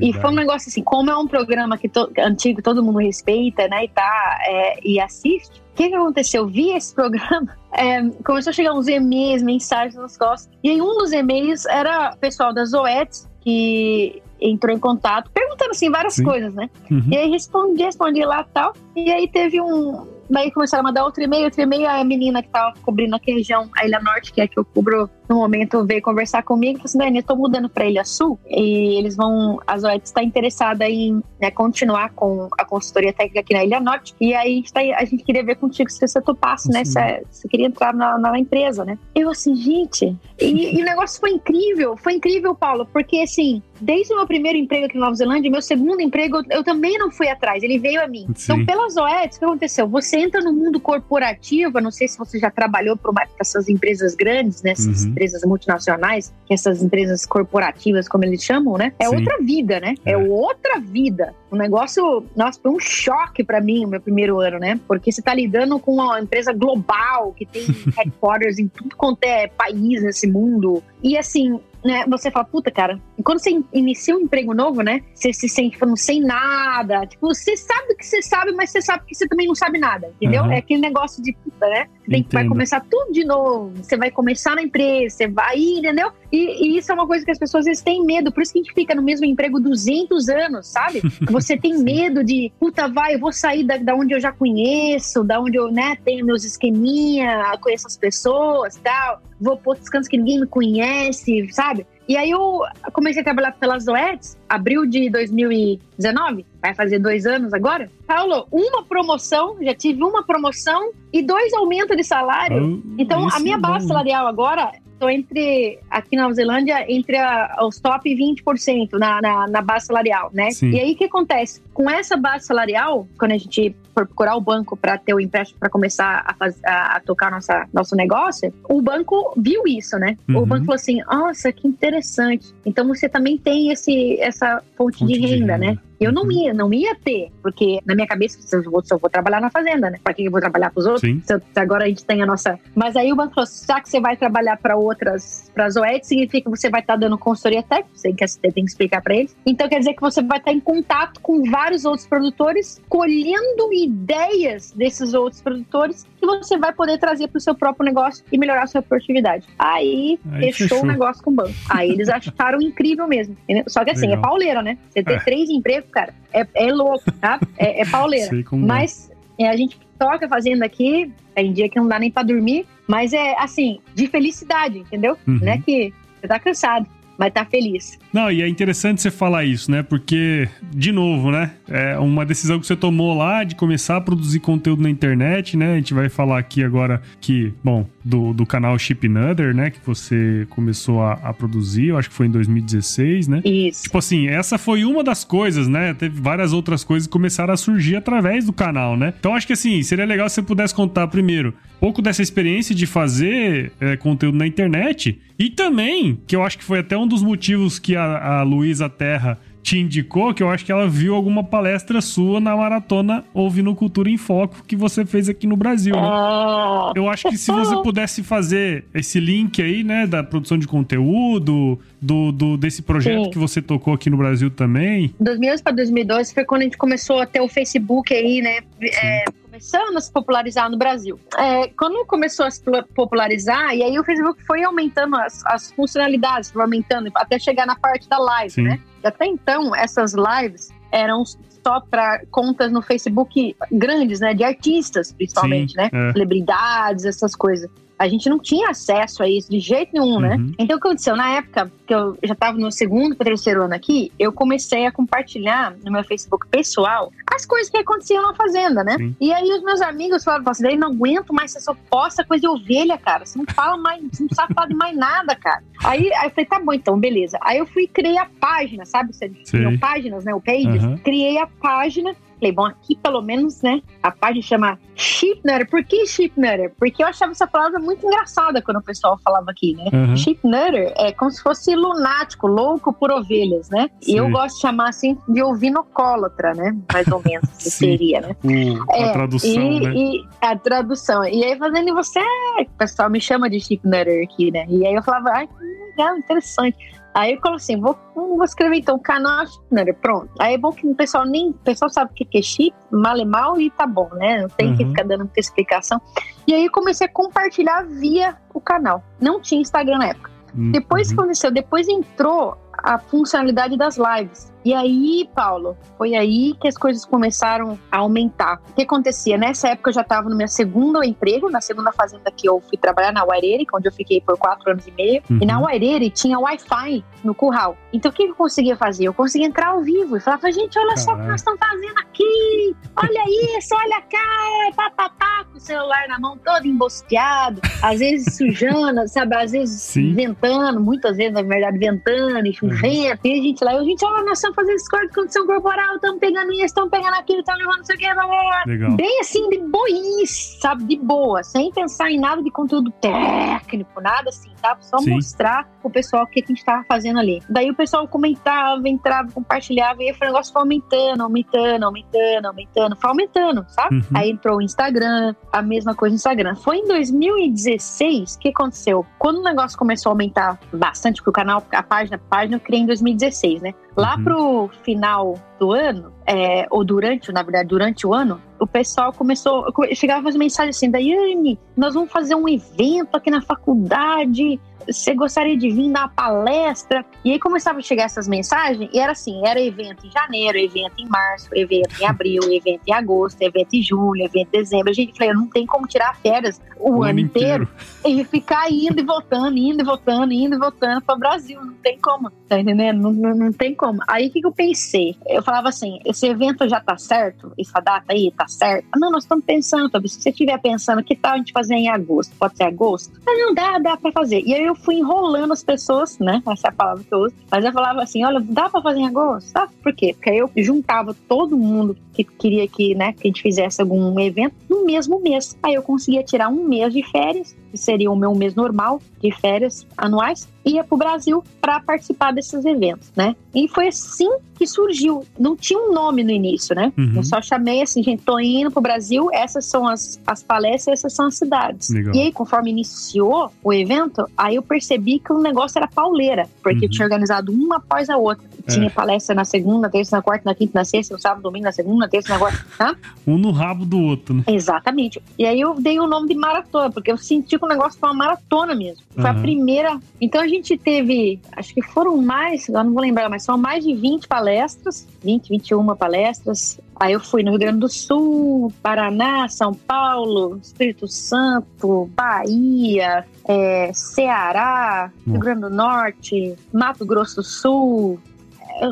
E foi um negócio assim, como é um programa que to, antigo, todo mundo respeita, né, e tá, é, e assiste. O que, que aconteceu? Eu vi esse programa, é, começou a chegar uns e-mails, mensagens nas costas. E aí um dos e-mails era o pessoal das OETs, que entrou em contato, perguntando assim várias Sim. coisas, né? Uhum. E aí respondi, respondi lá tal. E aí teve um, daí começaram a mandar outro e-mail, outro e-mail, a menina que tava cobrindo aqui a região, a Ilha Norte, que é a que eu cubro no momento, veio conversar comigo e falou assim, Dani, eu tô mudando pra Ilha Sul e eles vão, a Zoetis está interessada em né, continuar com a consultoria técnica aqui na Ilha Norte e aí a gente, tá, a gente queria ver contigo se você topasse, né, se você queria entrar na, na, empresa, né. Eu assim, gente, e, e o negócio foi incrível, foi incrível, Paulo, porque assim, desde o meu primeiro emprego aqui na Nova Zelândia, meu segundo emprego, eu também não fui atrás, ele veio a mim. Sim. Então, pelas OEDs, o que aconteceu? Você entra no mundo corporativo, não sei se você já trabalhou para essas empresas grandes, né, uhum. Empresas multinacionais, que essas empresas corporativas, como eles chamam, né? É Sim. outra vida, né? É. é. outra vida. O negócio, nossa, foi um choque para mim o meu primeiro ano, né? Porque você tá lidando com uma empresa global que tem headquarters em tudo quanto é país nesse mundo. E assim, né, você fala, puta, cara, e quando você inicia um emprego novo, né, você se sente falando sem nada, tipo, você sabe que você sabe, mas você sabe que você também não sabe nada, entendeu? Uhum. É aquele negócio de puta, né? Você tem que, vai começar tudo de novo, você vai começar na empresa, você vai, entendeu? E, e, isso é uma coisa que as pessoas às vezes têm medo, por isso que a gente fica no mesmo emprego 200 anos, sabe? Você tem medo de, puta, vai, eu vou sair da, da onde eu já conheço, da onde eu, né, tenho meus esqueminha, conheço as pessoas, tal, vou pôr cantos que ninguém me conhece, sabe? E aí eu comecei a trabalhar pelas Zoedes, abril de 2019, vai fazer dois anos agora. Paulo, uma promoção, já tive uma promoção e dois aumentos de salário. Oh, então a minha é base salarial agora estou entre, aqui na Nova Zelândia, entre a, os top 20% na, na, na, base salarial, né? Sim. E aí o que acontece? Com essa base salarial, quando a gente for procurar o banco para ter o empréstimo para começar a, faz, a, a, tocar nossa, nosso negócio, o banco viu isso, né? Uhum. O banco falou assim: nossa, que interessante. Então você também tem esse, essa fonte, fonte de, renda, de renda, né? Eu não uhum. ia, não ia ter, porque na minha cabeça, se eu vou, se eu vou trabalhar na fazenda, né? Pra que eu vou trabalhar pros outros? Sim. Se agora a gente tem a nossa. Mas aí o banco falou: já que você vai trabalhar para outras, para as OED, significa que você vai estar tá dando consultoria técnica, você que tem que explicar para eles. Então quer dizer que você vai estar tá em contato com vários outros produtores, colhendo ideias desses outros produtores que você vai poder trazer para o seu próprio negócio e melhorar a sua produtividade. Aí, aí fechou, o negócio com o banco. Aí eles acharam incrível mesmo. Entendeu? Só que assim, é Legal. é pauleira, né? Você ter é. três empregos, cara, é, é louco, tá? É, é pauleira. Mas é, a gente toca fazendo aqui, tem dia que não dá nem para dormir, mas é assim, de felicidade, entendeu? Uhum. Não é que você tá cansado mas tá feliz. Não, e é interessante você falar isso, né? Porque, de novo, né? É uma decisão que você tomou lá de começar a produzir conteúdo na internet, né? A gente vai falar aqui agora que, bom, do, do canal Chip Another, né? Que você começou a, a, produzir, eu acho que foi em 2016, né? Isso. Tipo assim, essa foi uma das coisas, né? Teve várias outras coisas que começaram a surgir através do canal, né? Então acho que assim, seria legal se você pudesse contar primeiro um pouco dessa experiência de fazer é, conteúdo na internet e também, que eu acho que foi até um dos motivos que a, a Luísa Terra te indicou que eu acho que ela viu alguma palestra sua na maratona Ouvindo Cultura em Foco que você fez aqui no Brasil, né? Ah. Eu acho que se você pudesse fazer esse link aí, né, da produção de conteúdo, do, do desse projeto Sim. que você tocou aqui no Brasil também. 2011 para 2012 foi quando a gente começou a ter o Facebook aí, né, é, começando a se popularizar no Brasil. É, quando começou a se popularizar, e aí o Facebook foi aumentando as, as funcionalidades, foi aumentando até chegar na parte da live, Sim. né? Até então, essas lives eram só para contas no Facebook grandes, né? De artistas, principalmente, Sim, né? É. Celebridades, essas coisas a gente não tinha acesso a isso de jeito nenhum, né? uhum. né? Então, o que aconteceu? Na época que eu já estava no segundo para terceiro ano aqui, eu comecei a compartilhar no meu Facebook pessoal as coisas que aconteciam na fazenda, né? Sim. E aí os meus amigos falaram, assim, daí não aguento mais, você só posta coisa de ovelha, cara. Você não fala mais, você não sabe falar de mais nada, cara. Aí, aí eu falei, tá bom, então, beleza. Aí eu fui e criei a página, sabe? Você criou páginas, né? O Pages. Uhum. Criei a página Falei, bom, aqui pelo menos, né, a página chama Sheepnutter. Por que Sheepnutter? Porque eu achava essa palavra muito engraçada quando o pessoal falava aqui, né? Uhum. Sheepnutter é como se fosse lunático, louco por ovelhas, né? Sim. E eu gosto de chamar assim de ovinocólatra, né? Mais ou menos, que seria, né? Uh, é, a tradução, e, né? E a tradução. E aí fazendo você, o pessoal me chama de Sheepnutter aqui, né? E aí eu falava, ai, que legal, interessante. Aí eu coloquei assim, vou, vou escrever então canal Chipner, pronto. Aí é bom que o pessoal nem, o pessoal sabe o que é chip, mal é mal e tá bom, né? Não tem uhum. que ficar dando muita explicação. E aí eu comecei a compartilhar via o canal. Não tinha Instagram na época. Uhum. Depois que aconteceu, depois entrou a funcionalidade das lives. E aí, Paulo, foi aí que as coisas começaram a aumentar. O que acontecia? Nessa época eu já estava no meu segundo emprego, na segunda fazenda que eu fui trabalhar na Wairere, onde eu fiquei por quatro anos e meio. Uhum. E na Wairere tinha Wi-Fi no curral. Então o que eu conseguia fazer? Eu conseguia entrar ao vivo e falava, gente, olha Caraca. só o que nós estamos fazendo aqui. Olha isso, olha cá, papapá, com o celular na mão todo embosqueado, às vezes sujando, sabe? Às vezes Sim. ventando, muitas vezes, na verdade, ventando e chovendo. Uhum. E a gente lá, a gente, olha, nós estamos fazendo esse corte de condição corporal, estamos pegando isso, estamos pegando aquilo, estamos levando não sei o que, blá, blá, blá. Bem assim, de boice, sabe? De boa, sem pensar em nada de conteúdo técnico, nada assim, tá? Só Sim. mostrar pro pessoal o que a gente tava fazendo ali. Daí o pessoal comentava, entrava, compartilhava, e o negócio foi aumentando, aumentando, aumentando, aumentando, foi aumentando, sabe? Uhum. Aí entrou o Instagram, a mesma coisa no Instagram. Foi em 2016 que aconteceu. Quando o negócio começou a aumentar bastante, porque o canal, a página, a página eu criei em 2016, né? Lá uhum. pro final do ano, é, ou durante, na verdade, durante o ano, o pessoal começou. Chegava a fazer mensagem assim: Daiane, nós vamos fazer um evento aqui na faculdade você gostaria de vir dar palestra? E aí começava a chegar essas mensagens e era assim, era evento em janeiro, evento em março, evento em abril, evento em agosto, evento em julho, evento em dezembro. A gente falou, não tem como tirar férias o, o ano, ano inteiro, inteiro, e ficar indo e voltando, indo e voltando, indo e voltando para o Brasil. Não tem como, tá entendendo? Não, não, não tem como. Aí o que, que eu pensei? Eu falava assim, esse evento já tá certo? Essa data aí tá certa? Não, nós estamos pensando, se você estiver pensando, que tal a gente fazer em agosto? Pode ser agosto? Mas não dá, dá para fazer. E aí eu eu fui enrolando as pessoas, né? Essa é a palavra que eu uso. Mas eu falava assim: olha, dá pra fazer em agosto? Tá? Por quê? Porque aí eu juntava todo mundo que queria que, né, que a gente fizesse algum evento no mesmo mês. Aí eu conseguia tirar um mês de férias, que seria o meu mês normal de férias anuais, ia para o Brasil para participar desses eventos, né? E foi assim que surgiu. Não tinha um nome no início, né? Uhum. Eu só chamei assim, gente, tô indo pro Brasil, essas são as, as palestras, essas são as cidades. Legal. E aí, conforme iniciou o evento, aí eu percebi que o negócio era pauleira, porque uhum. eu tinha organizado uma após a outra. É. Tinha palestra na segunda, terça, na quarta, na quinta, na sexta, no sábado, domingo, na segunda, terça, na quarta, tá? um no rabo do outro, né? Exatamente. E aí eu dei o nome de maratona, porque eu senti o negócio foi uma maratona mesmo. Foi uhum. a primeira. Então a gente teve, acho que foram mais, eu não vou lembrar, mas são mais de 20 palestras, 20, 21 palestras. Aí eu fui no Rio Grande do Sul, Paraná, São Paulo, Espírito Santo, Bahia, é, Ceará, Rio Grande do Norte, Mato Grosso do Sul,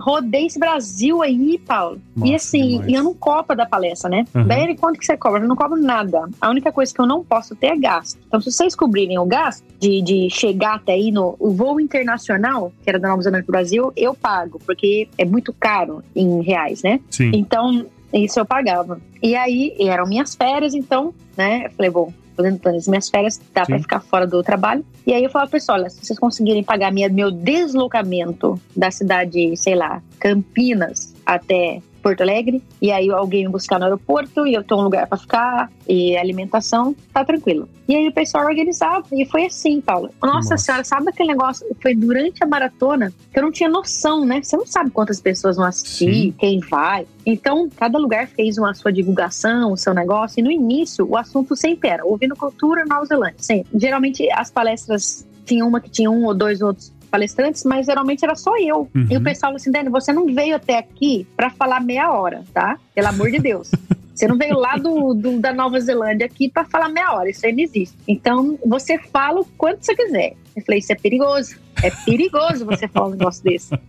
rodei esse Brasil aí, Paulo. Nossa, e assim, demais. eu não cobro da palestra, né? Uhum. Daí quanto que você cobra? Eu não cobro nada. A única coisa que eu não posso ter é gasto. Então, se vocês cobrirem o gasto de, de chegar até aí no o voo internacional, que era da Nova Zelândia pro Brasil, eu pago, porque é muito caro em reais, né? Sim. Então, isso eu pagava. E aí, eram minhas férias, então, né? Eu falei, bom, fazendo planos. Minhas férias dá para ficar fora do trabalho. E aí eu falava, pessoal, olha, se vocês conseguirem pagar minha, meu deslocamento da cidade, sei lá, Campinas até Porto Alegre, e aí alguém me buscar no aeroporto e eu tenho um lugar para ficar e alimentação, tá tranquilo. E aí o pessoal organizava e foi assim, Paulo. Nossa, Nossa, senhora, sabe aquele negócio? Foi durante a maratona que eu não tinha noção, né? Você não sabe quantas pessoas vão assistir, Sim. quem vai. Então, cada lugar fez uma sua divulgação, o seu negócio, e no início o assunto sempre era ouvindo cultura Nova Zelândia. Sempre. Geralmente as palestras tinha uma que tinha um ou dois outros palestrantes, mas geralmente era só eu. Uhum. E o pessoal falou assim, Dani, você não veio até aqui para falar meia hora, tá? Pelo amor de Deus. Você não veio lá do, do da Nova Zelândia aqui para falar meia hora, isso aí não existe. Então, você fala o quanto você quiser. Eu falei, isso é perigoso. É perigoso você falar um negócio desse.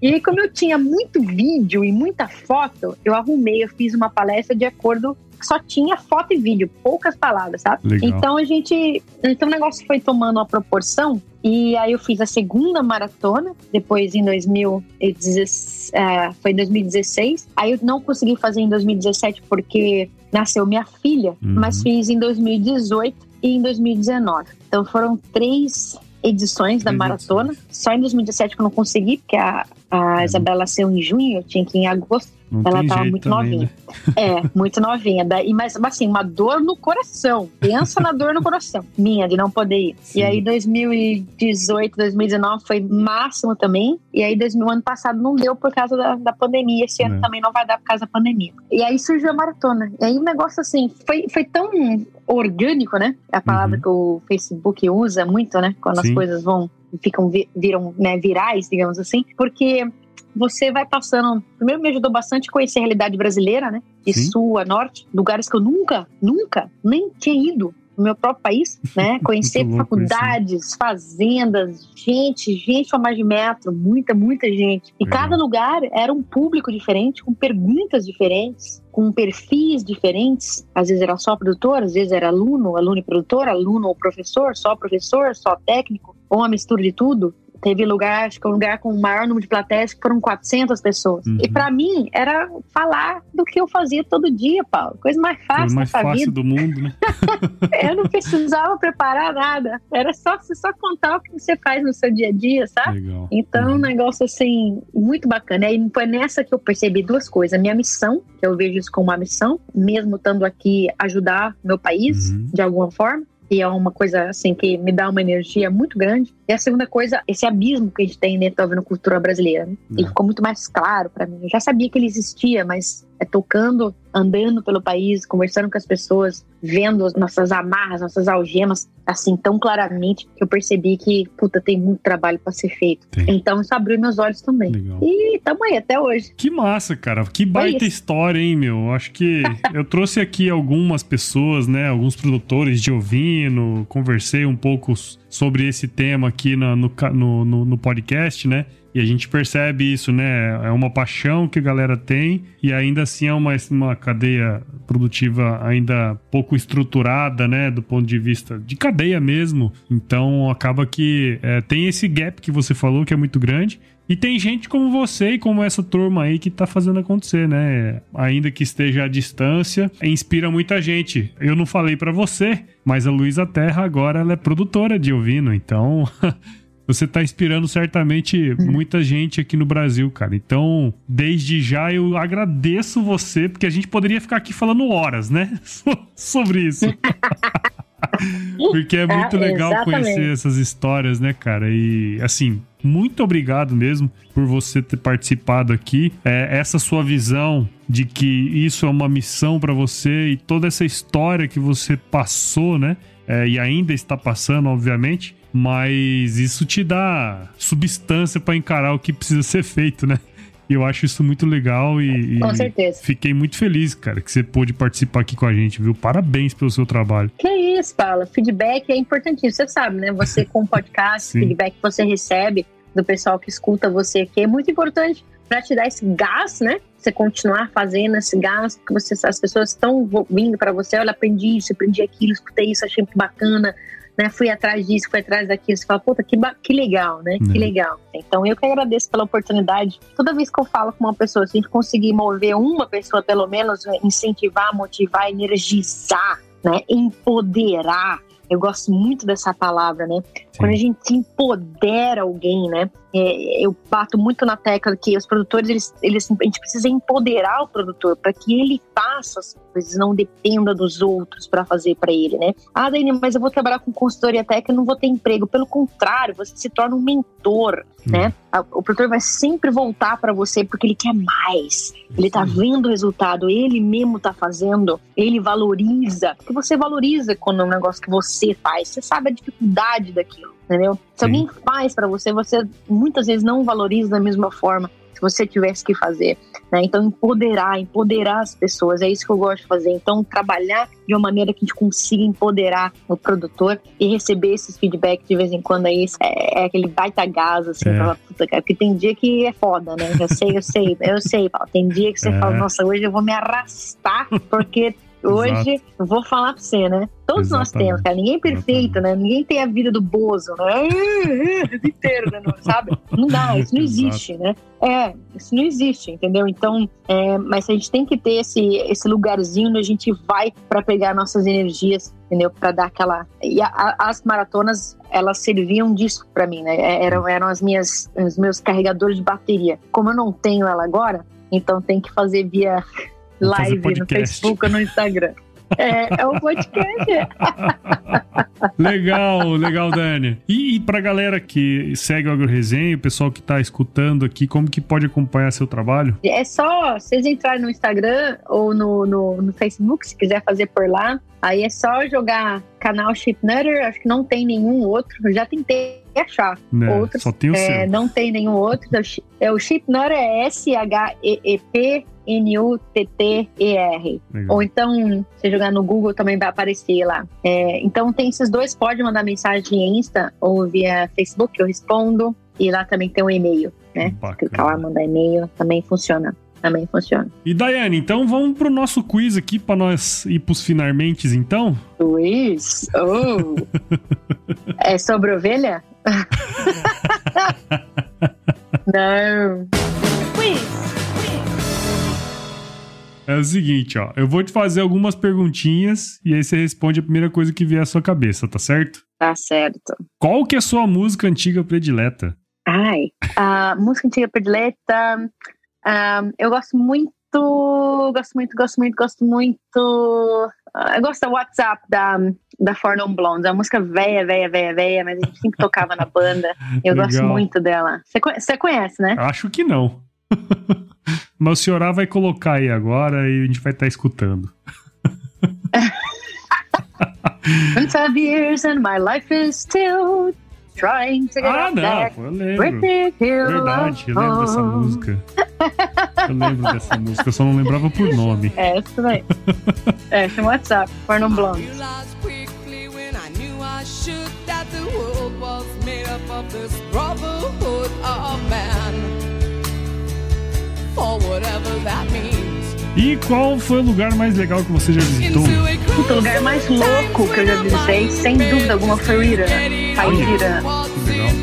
E aí, como eu tinha muito vídeo e muita foto, eu arrumei, eu fiz uma palestra de acordo só tinha foto e vídeo, poucas palavras, sabe? Legal. Então a gente. Então o negócio foi tomando uma proporção. E aí eu fiz a segunda maratona, depois em 2016, é, foi em 2016. Aí eu não consegui fazer em 2017 porque nasceu minha filha, uhum. mas fiz em 2018 e em 2019. Então foram três edições da maratona. Só em 2017 que eu não consegui, porque a, a Isabela nasceu em junho, eu tinha que ir em agosto. Não ela tava muito também, novinha. Né? É, muito novinha. Daí, mas assim, uma dor no coração. Pensa na dor no coração. Minha, de não poder ir. Sim. E aí, 2018, 2019 foi máximo também. E aí, 2000, ano passado não deu por causa da, da pandemia. Esse ano é. também não vai dar por causa da pandemia. E aí surgiu a maratona. E aí o negócio assim, foi, foi tão orgânico, né? É a palavra uhum. que o Facebook usa muito, né? Quando Sim. as coisas vão ficam viram né, virais, digamos assim, porque você vai passando. Primeiro me ajudou bastante a conhecer a realidade brasileira, né? De Sim. sul a norte, lugares que eu nunca, nunca, nem tinha ido no meu próprio país, né? Conhecer faculdades, isso. fazendas, gente, gente a mais de metro, muita, muita gente. E cada lugar era um público diferente, com perguntas diferentes, com perfis diferentes. Às vezes era só produtor, às vezes era aluno, aluno e produtor, aluno ou professor, só professor, só técnico, ou uma mistura de tudo. Teve lugar, acho que um lugar com o maior número de plateias, que foram 400 pessoas. Uhum. E para mim, era falar do que eu fazia todo dia, Paulo. Coisa mais fácil mais fácil vida. do mundo, né? eu não precisava preparar nada. Era só você só contar o que você faz no seu dia a dia, sabe? Legal. Então, uhum. um negócio assim, muito bacana. E foi nessa que eu percebi duas coisas. Minha missão, que eu vejo isso como uma missão, mesmo estando aqui ajudar meu país uhum. de alguma forma e é uma coisa assim que me dá uma energia muito grande. E a segunda coisa, esse abismo que a gente tem dentro da cultura brasileira. Né? E é. ficou muito mais claro para mim. Eu já sabia que ele existia, mas é tocando, andando pelo país, conversando com as pessoas, vendo as nossas amarras, nossas algemas, assim, tão claramente, que eu percebi que, puta, tem muito trabalho para ser feito. Tem. Então isso abriu meus olhos também. Legal. E tamo aí até hoje. Que massa, cara. Que baita história, hein, meu? Acho que eu trouxe aqui algumas pessoas, né, alguns produtores de ovino, conversei um pouco sobre esse tema aqui no, no, no, no podcast, né? E a gente percebe isso, né? É uma paixão que a galera tem e ainda assim é uma, uma cadeia produtiva ainda pouco estruturada, né? Do ponto de vista de cadeia mesmo. Então acaba que é, tem esse gap que você falou que é muito grande. E tem gente como você e como essa turma aí que tá fazendo acontecer, né? Ainda que esteja à distância, inspira muita gente. Eu não falei para você, mas a Luísa Terra agora ela é produtora de ovino, então você tá inspirando certamente muita gente aqui no Brasil, cara. Então, desde já eu agradeço você, porque a gente poderia ficar aqui falando horas, né? Sobre isso. porque é muito é, legal exatamente. conhecer essas histórias, né, cara? E assim, muito obrigado mesmo por você ter participado aqui. É, essa sua visão de que isso é uma missão para você e toda essa história que você passou, né? É, e ainda está passando, obviamente mas isso te dá substância para encarar o que precisa ser feito, né? E eu acho isso muito legal e, com certeza. fiquei muito feliz, cara, que você pôde participar aqui com a gente, viu? Parabéns pelo seu trabalho. Que isso, Paula. Feedback é importantíssimo, você sabe, né? Você com o podcast, feedback que você recebe do pessoal que escuta você aqui é muito importante para te dar esse gás, né? Você continuar fazendo esse gás, porque você, as pessoas estão vindo para você, olha, aprendi isso, aprendi aquilo, escutei isso, achei muito bacana, né, fui atrás disso, fui atrás daquilo, você fala, puta, que, que legal, né? Uhum. Que legal. Então eu que agradeço pela oportunidade. Toda vez que eu falo com uma pessoa, se a gente conseguir mover uma pessoa, pelo menos, incentivar, motivar, energizar, né, empoderar, eu gosto muito dessa palavra, né? Quando a gente empodera alguém, né? É, eu bato muito na tecla que os produtores, eles, eles, a gente precisa empoderar o produtor para que ele faça as coisas, não dependa dos outros para fazer para ele, né? Ah, Dani, mas eu vou trabalhar com consultoria técnica, não vou ter emprego. Pelo contrário, você se torna um mentor, hum. né? O produtor vai sempre voltar para você porque ele quer mais. Ele tá vendo o resultado, ele mesmo tá fazendo, ele valoriza. Porque você valoriza quando é um negócio que você faz, você sabe a dificuldade daquilo entendeu? Se Sim. alguém faz para você, você muitas vezes não valoriza da mesma forma se você tivesse que fazer. Né? Então, empoderar, empoderar as pessoas, é isso que eu gosto de fazer. Então, trabalhar de uma maneira que a gente consiga empoderar o produtor e receber esses feedbacks de vez em quando aí, é, é aquele baita gás, assim, é. puta, cara, porque tem dia que é foda, né? Eu sei, eu sei, eu sei, Paulo. Tem dia que você é. fala, nossa, hoje eu vou me arrastar porque Hoje, Exato. vou falar pra você, né? Todos Exatamente. nós temos, cara. Ninguém é perfeito, né? Ninguém tem a vida do Bozo, né? inteiro, né? Sabe? Não dá, isso não existe, né? É, isso não existe, entendeu? Então, é, mas a gente tem que ter esse, esse lugarzinho onde a gente vai para pegar nossas energias, entendeu? Para dar aquela. E a, a, as maratonas, elas serviam disso para mim, né? É, eram, eram as minhas, os meus carregadores de bateria. Como eu não tenho ela agora, então tem que fazer via live no Facebook ou no Instagram. É, é um podcast. legal, legal, Dani. E, e, pra galera que segue o AgroResenha, o pessoal que tá escutando aqui, como que pode acompanhar seu trabalho? É só vocês entrarem no Instagram ou no, no, no Facebook, se quiser fazer por lá. Aí é só jogar canal Chip Nutter, acho que não tem nenhum outro. Eu já tentei achar Né, outros. Só tem o É, seu. não tem nenhum outro. É o Chi- É o Chip Nutter é S-H-E-E-P. N-U-T-T-E-R. Ou então, se jogar no Google também vai aparecer lá. É, então tem esses dois, pode mandar mensagem via Insta ou via Facebook, que eu respondo. E lá também tem um e-mail, né? Bacana. Clicar lá, mandar e-mail, também funciona. Também funciona. E Daiane, então vamos pro nosso quiz aqui pra nós ir pros finalmente, então? Luiz, oh. é sobre ovelha? Não. É o seguinte, ó. Eu vou te fazer algumas perguntinhas e aí você responde a primeira coisa que vier à sua cabeça, tá certo? Tá certo. Qual que é a sua música antiga predileta? Ai, a música antiga predileta. ah, eu gosto muito, gosto muito, gosto muito, gosto muito. ah, eu gosto da WhatsApp da, da For Non Blondes. É uma música velha, velha, velha, velha, mas a gente sempre tocava na banda. Eu gosto Legal. muito dela. Você conhece, né? Acho que não. Mas o senhorá vai colocar aí agora e a gente vai estar escutando. Twenty five years and my life is still trying to get Ah, back. não, eu lembro. Verdade, eu lembro dessa música. Eu lembro dessa música, eu só não lembrava por nome. É, isso daí. é, chama WhatsApp, quickly when I E qual foi o lugar mais legal que você já visitou? O lugar mais louco que eu já visitei, sem dúvida alguma, foi o Irã. País do Irã.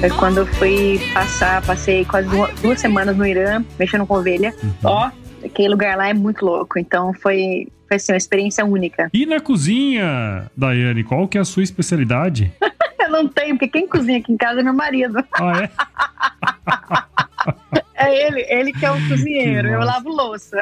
Foi quando eu fui passar, passei quase duas, duas semanas no Irã, mexendo com ovelha. Uhum. Ó, aquele lugar lá é muito louco. Então foi, foi assim, uma experiência única. E na cozinha, Daiane, qual que é a sua especialidade? Eu não tenho, porque quem cozinha aqui em casa é meu marido. Ah, é? É ele, ele que é o cozinheiro. Eu lavo louça.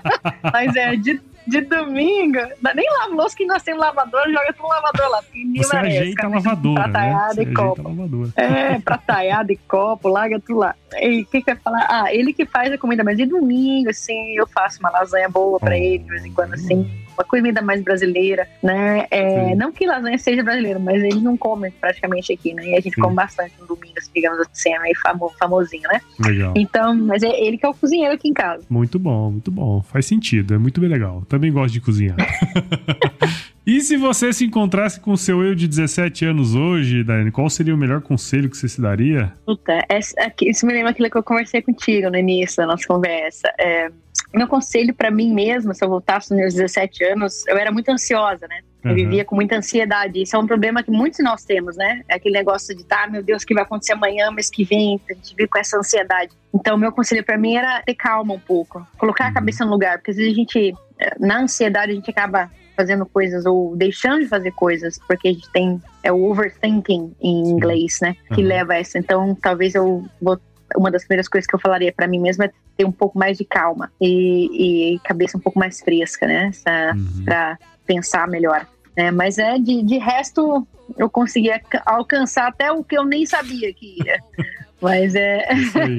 Mas é de, de domingo, nem lavo louça que nós temos lavador, joga tudo no lavador lá. Você merece, ajeita a lavadora, né? Prataiada Você e copo. lavadora. É, prataiada e copo, larga tudo lá. E o que que eu ia falar? Ah, ele que faz a comida, mas de domingo, assim, eu faço uma lasanha boa pra Oh. ele, de vez em quando, assim. Uma comida mais brasileira, né? É, não que lasanha seja brasileira, mas eles não comem praticamente aqui, né? E a gente Sim. come bastante no domingo, assim, digamos assim, é meio famo- famosinho, né? Legal. Então, mas é ele que é o cozinheiro aqui em casa. Muito bom, muito bom. Faz sentido, é muito bem legal. Também gosto de cozinhar. e se você se encontrasse com o seu eu de 17 anos hoje, Daiane, qual seria o melhor conselho que você se daria? Puta, essa- aqui- isso me lembra aquilo que eu conversei contigo no início da nossa conversa. É, meu conselho pra mim mesma, se eu voltasse nos meus 17 anos, eu era muito ansiosa, né? Eu vivia com muita ansiedade. Isso é um problema que muitos de nós temos, né? É aquele negócio de, tá, meu Deus, o que vai acontecer amanhã, mês que vem? A gente vive com essa ansiedade. Então, meu conselho pra mim era ter calma um pouco, colocar a Uhum. cabeça no lugar, porque às vezes a gente, na ansiedade, a gente acaba fazendo coisas ou deixando de fazer coisas, porque a gente tem é o overthinking em inglês, né? Que Aham. leva a essa. Então, talvez eu vou uma das primeiras coisas que eu falaria pra mim mesma é ter um pouco mais de calma e, e cabeça um pouco mais fresca, né? Uhum. para pensar melhor. né? mas é de, de resto eu consegui alca- alcançar até o que eu nem sabia que ia. Mas é,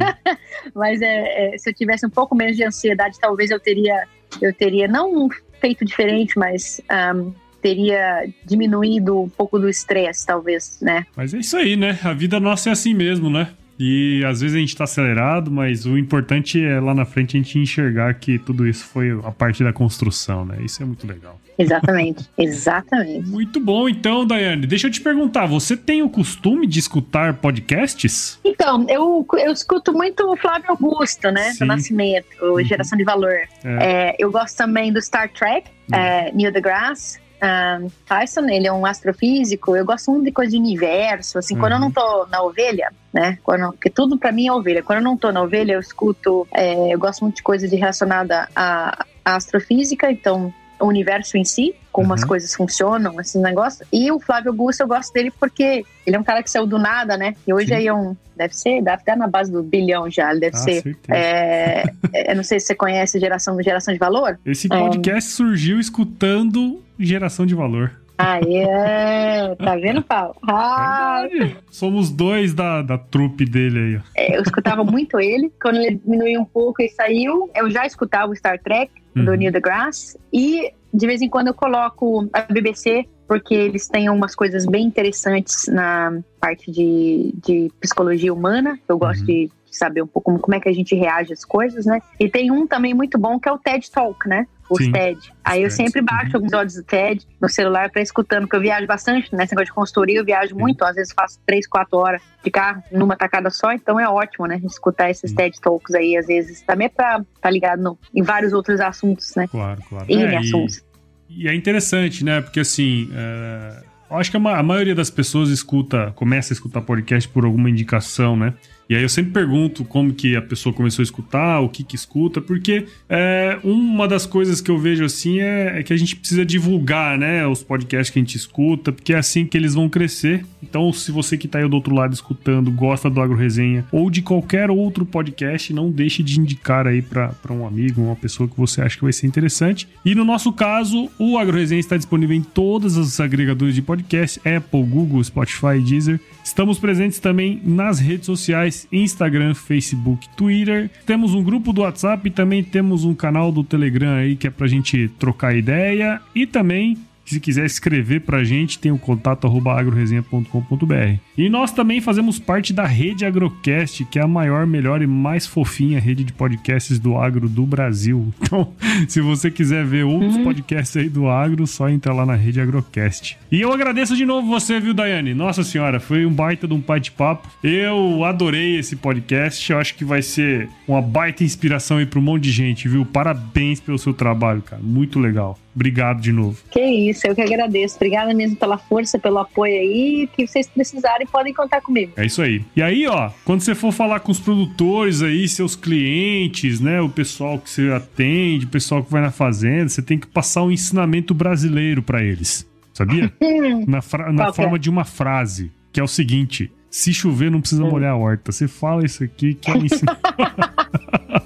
mas é, é, se eu tivesse um pouco menos de ansiedade, talvez eu teria, eu teria não feito diferente, mas ahm, teria diminuído um pouco do estresse, talvez, né? Mas é isso aí, né? A vida nossa é assim mesmo, né? E às vezes a gente tá acelerado, mas o importante é lá na frente a gente enxergar que tudo isso foi a parte da construção, né? Isso é muito legal. Exatamente, exatamente. Muito bom, então, Daiane. Deixa eu te perguntar, você tem o costume de escutar podcasts? Então, eu, eu escuto muito o Flávio Augusto, né? Sim. Do Nascimento, o Uhum. Geração de Valor. É, eu gosto também do Star Trek, Uhum. é, Neil deGrasse um, Tyson, ele é um astrofísico. Eu gosto muito de coisa de universo, assim, quando eu Uhum. não tô na ovelha, né? Quando, porque tudo pra mim é ovelha. Quando eu não tô na ovelha, eu escuto, é, eu gosto muito de coisa de relacionada à, à astrofísica, então o universo em si, como as Uhum. coisas funcionam, esses negócios. E o Flávio Augusto, eu gosto dele porque ele é um cara que saiu do nada, né? E hoje Sim. aí é um. Deve ser, deve estar na base do bilhão já, ele deve Ah, ser. É, é, eu não sei se você conhece geração, geração de valor. Esse podcast surgiu escutando geração de valor. Ah, é. Tá vendo, Paulo? Ah. Somos dois da, da trupe dele aí. ó. é, eu escutava muito ele. Quando ele diminuiu um pouco e saiu, eu já escutava o Star Trek, do Uhum. Neil deGrasse. E de vez em quando eu coloco a BBC, porque eles têm umas coisas bem interessantes na parte de, de psicologia humana. Eu gosto Uhum. de saber um pouco como, como é que a gente reage às coisas, né? E tem um também muito bom que é o TED Talk, né? O Sim. TED. Aí eu sempre baixo alguns episódios do TED no celular pra ir escutando, porque eu viajo bastante, né? Esse negócio de consultoria, eu viajo muito. Às vezes faço três, quatro horas de carro numa tacada só, então é ótimo, né? A gente escutar esses. TED Talks aí, às vezes, também é pra estar ligado no- em vários outros assuntos, né? Claro, claro. É, e- assuntos. E é interessante, né? Porque assim, é, eu acho que a, ma- a maioria das pessoas escuta, começa a escutar podcast por alguma indicação, né? E aí eu sempre pergunto como que a pessoa começou a escutar, o que que escuta, porque é, uma das coisas que eu vejo assim é, é que a gente precisa divulgar, né, os podcasts que a gente escuta, porque é assim que eles vão crescer. Então, se você que tá aí do outro lado escutando, gosta do Agro Resenha ou de qualquer outro podcast, não deixe de indicar aí para um amigo, uma pessoa que você acha que vai ser interessante. E no nosso caso, o Agro Resenha está disponível em todos os agregadores de podcast, Apple, Google, Spotify Deezer. Estamos presentes também nas redes sociais, Instagram, Facebook, Twitter. Temos um grupo do WhatsApp e também temos um canal do Telegram aí que é pra gente trocar ideia e também se quiser escrever pra gente, tem o contato agroresenha.com.br. E nós também fazemos parte da rede Agrocast, que é a maior, melhor e mais fofinha rede de podcasts do agro do Brasil. Então, se você quiser ver outros podcasts aí do agro, só entra lá na rede Agrocast. E eu agradeço de novo você, viu, Daiane? Nossa senhora, foi um baita de um bate-papo. Eu adorei esse podcast. Eu acho que vai ser uma baita inspiração aí pra um monte de gente, viu? Parabéns pelo seu trabalho, cara. Muito legal. Obrigado de novo. Que isso, eu que agradeço. Obrigada mesmo pela força, pelo apoio aí. Que vocês precisarem, podem contar comigo. É isso aí. E aí, ó, quando você for falar com os produtores aí, seus clientes, né, o pessoal que você atende, o pessoal que vai na fazenda, você tem que passar um ensinamento brasileiro pra eles. Sabia? Na, na é? forma de uma frase, que é o seguinte: se chover, não precisa Hum. molhar a horta. Você fala isso aqui que é um ensinamento.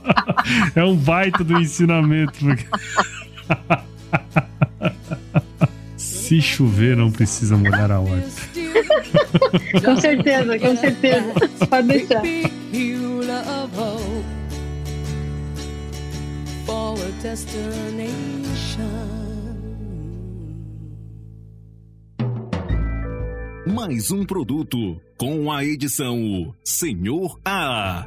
é um baita do ensinamento. Se chover, não precisa molhar a horta. com certeza, com certeza. Pode deixar. Mais um produto com a edição Senhor A.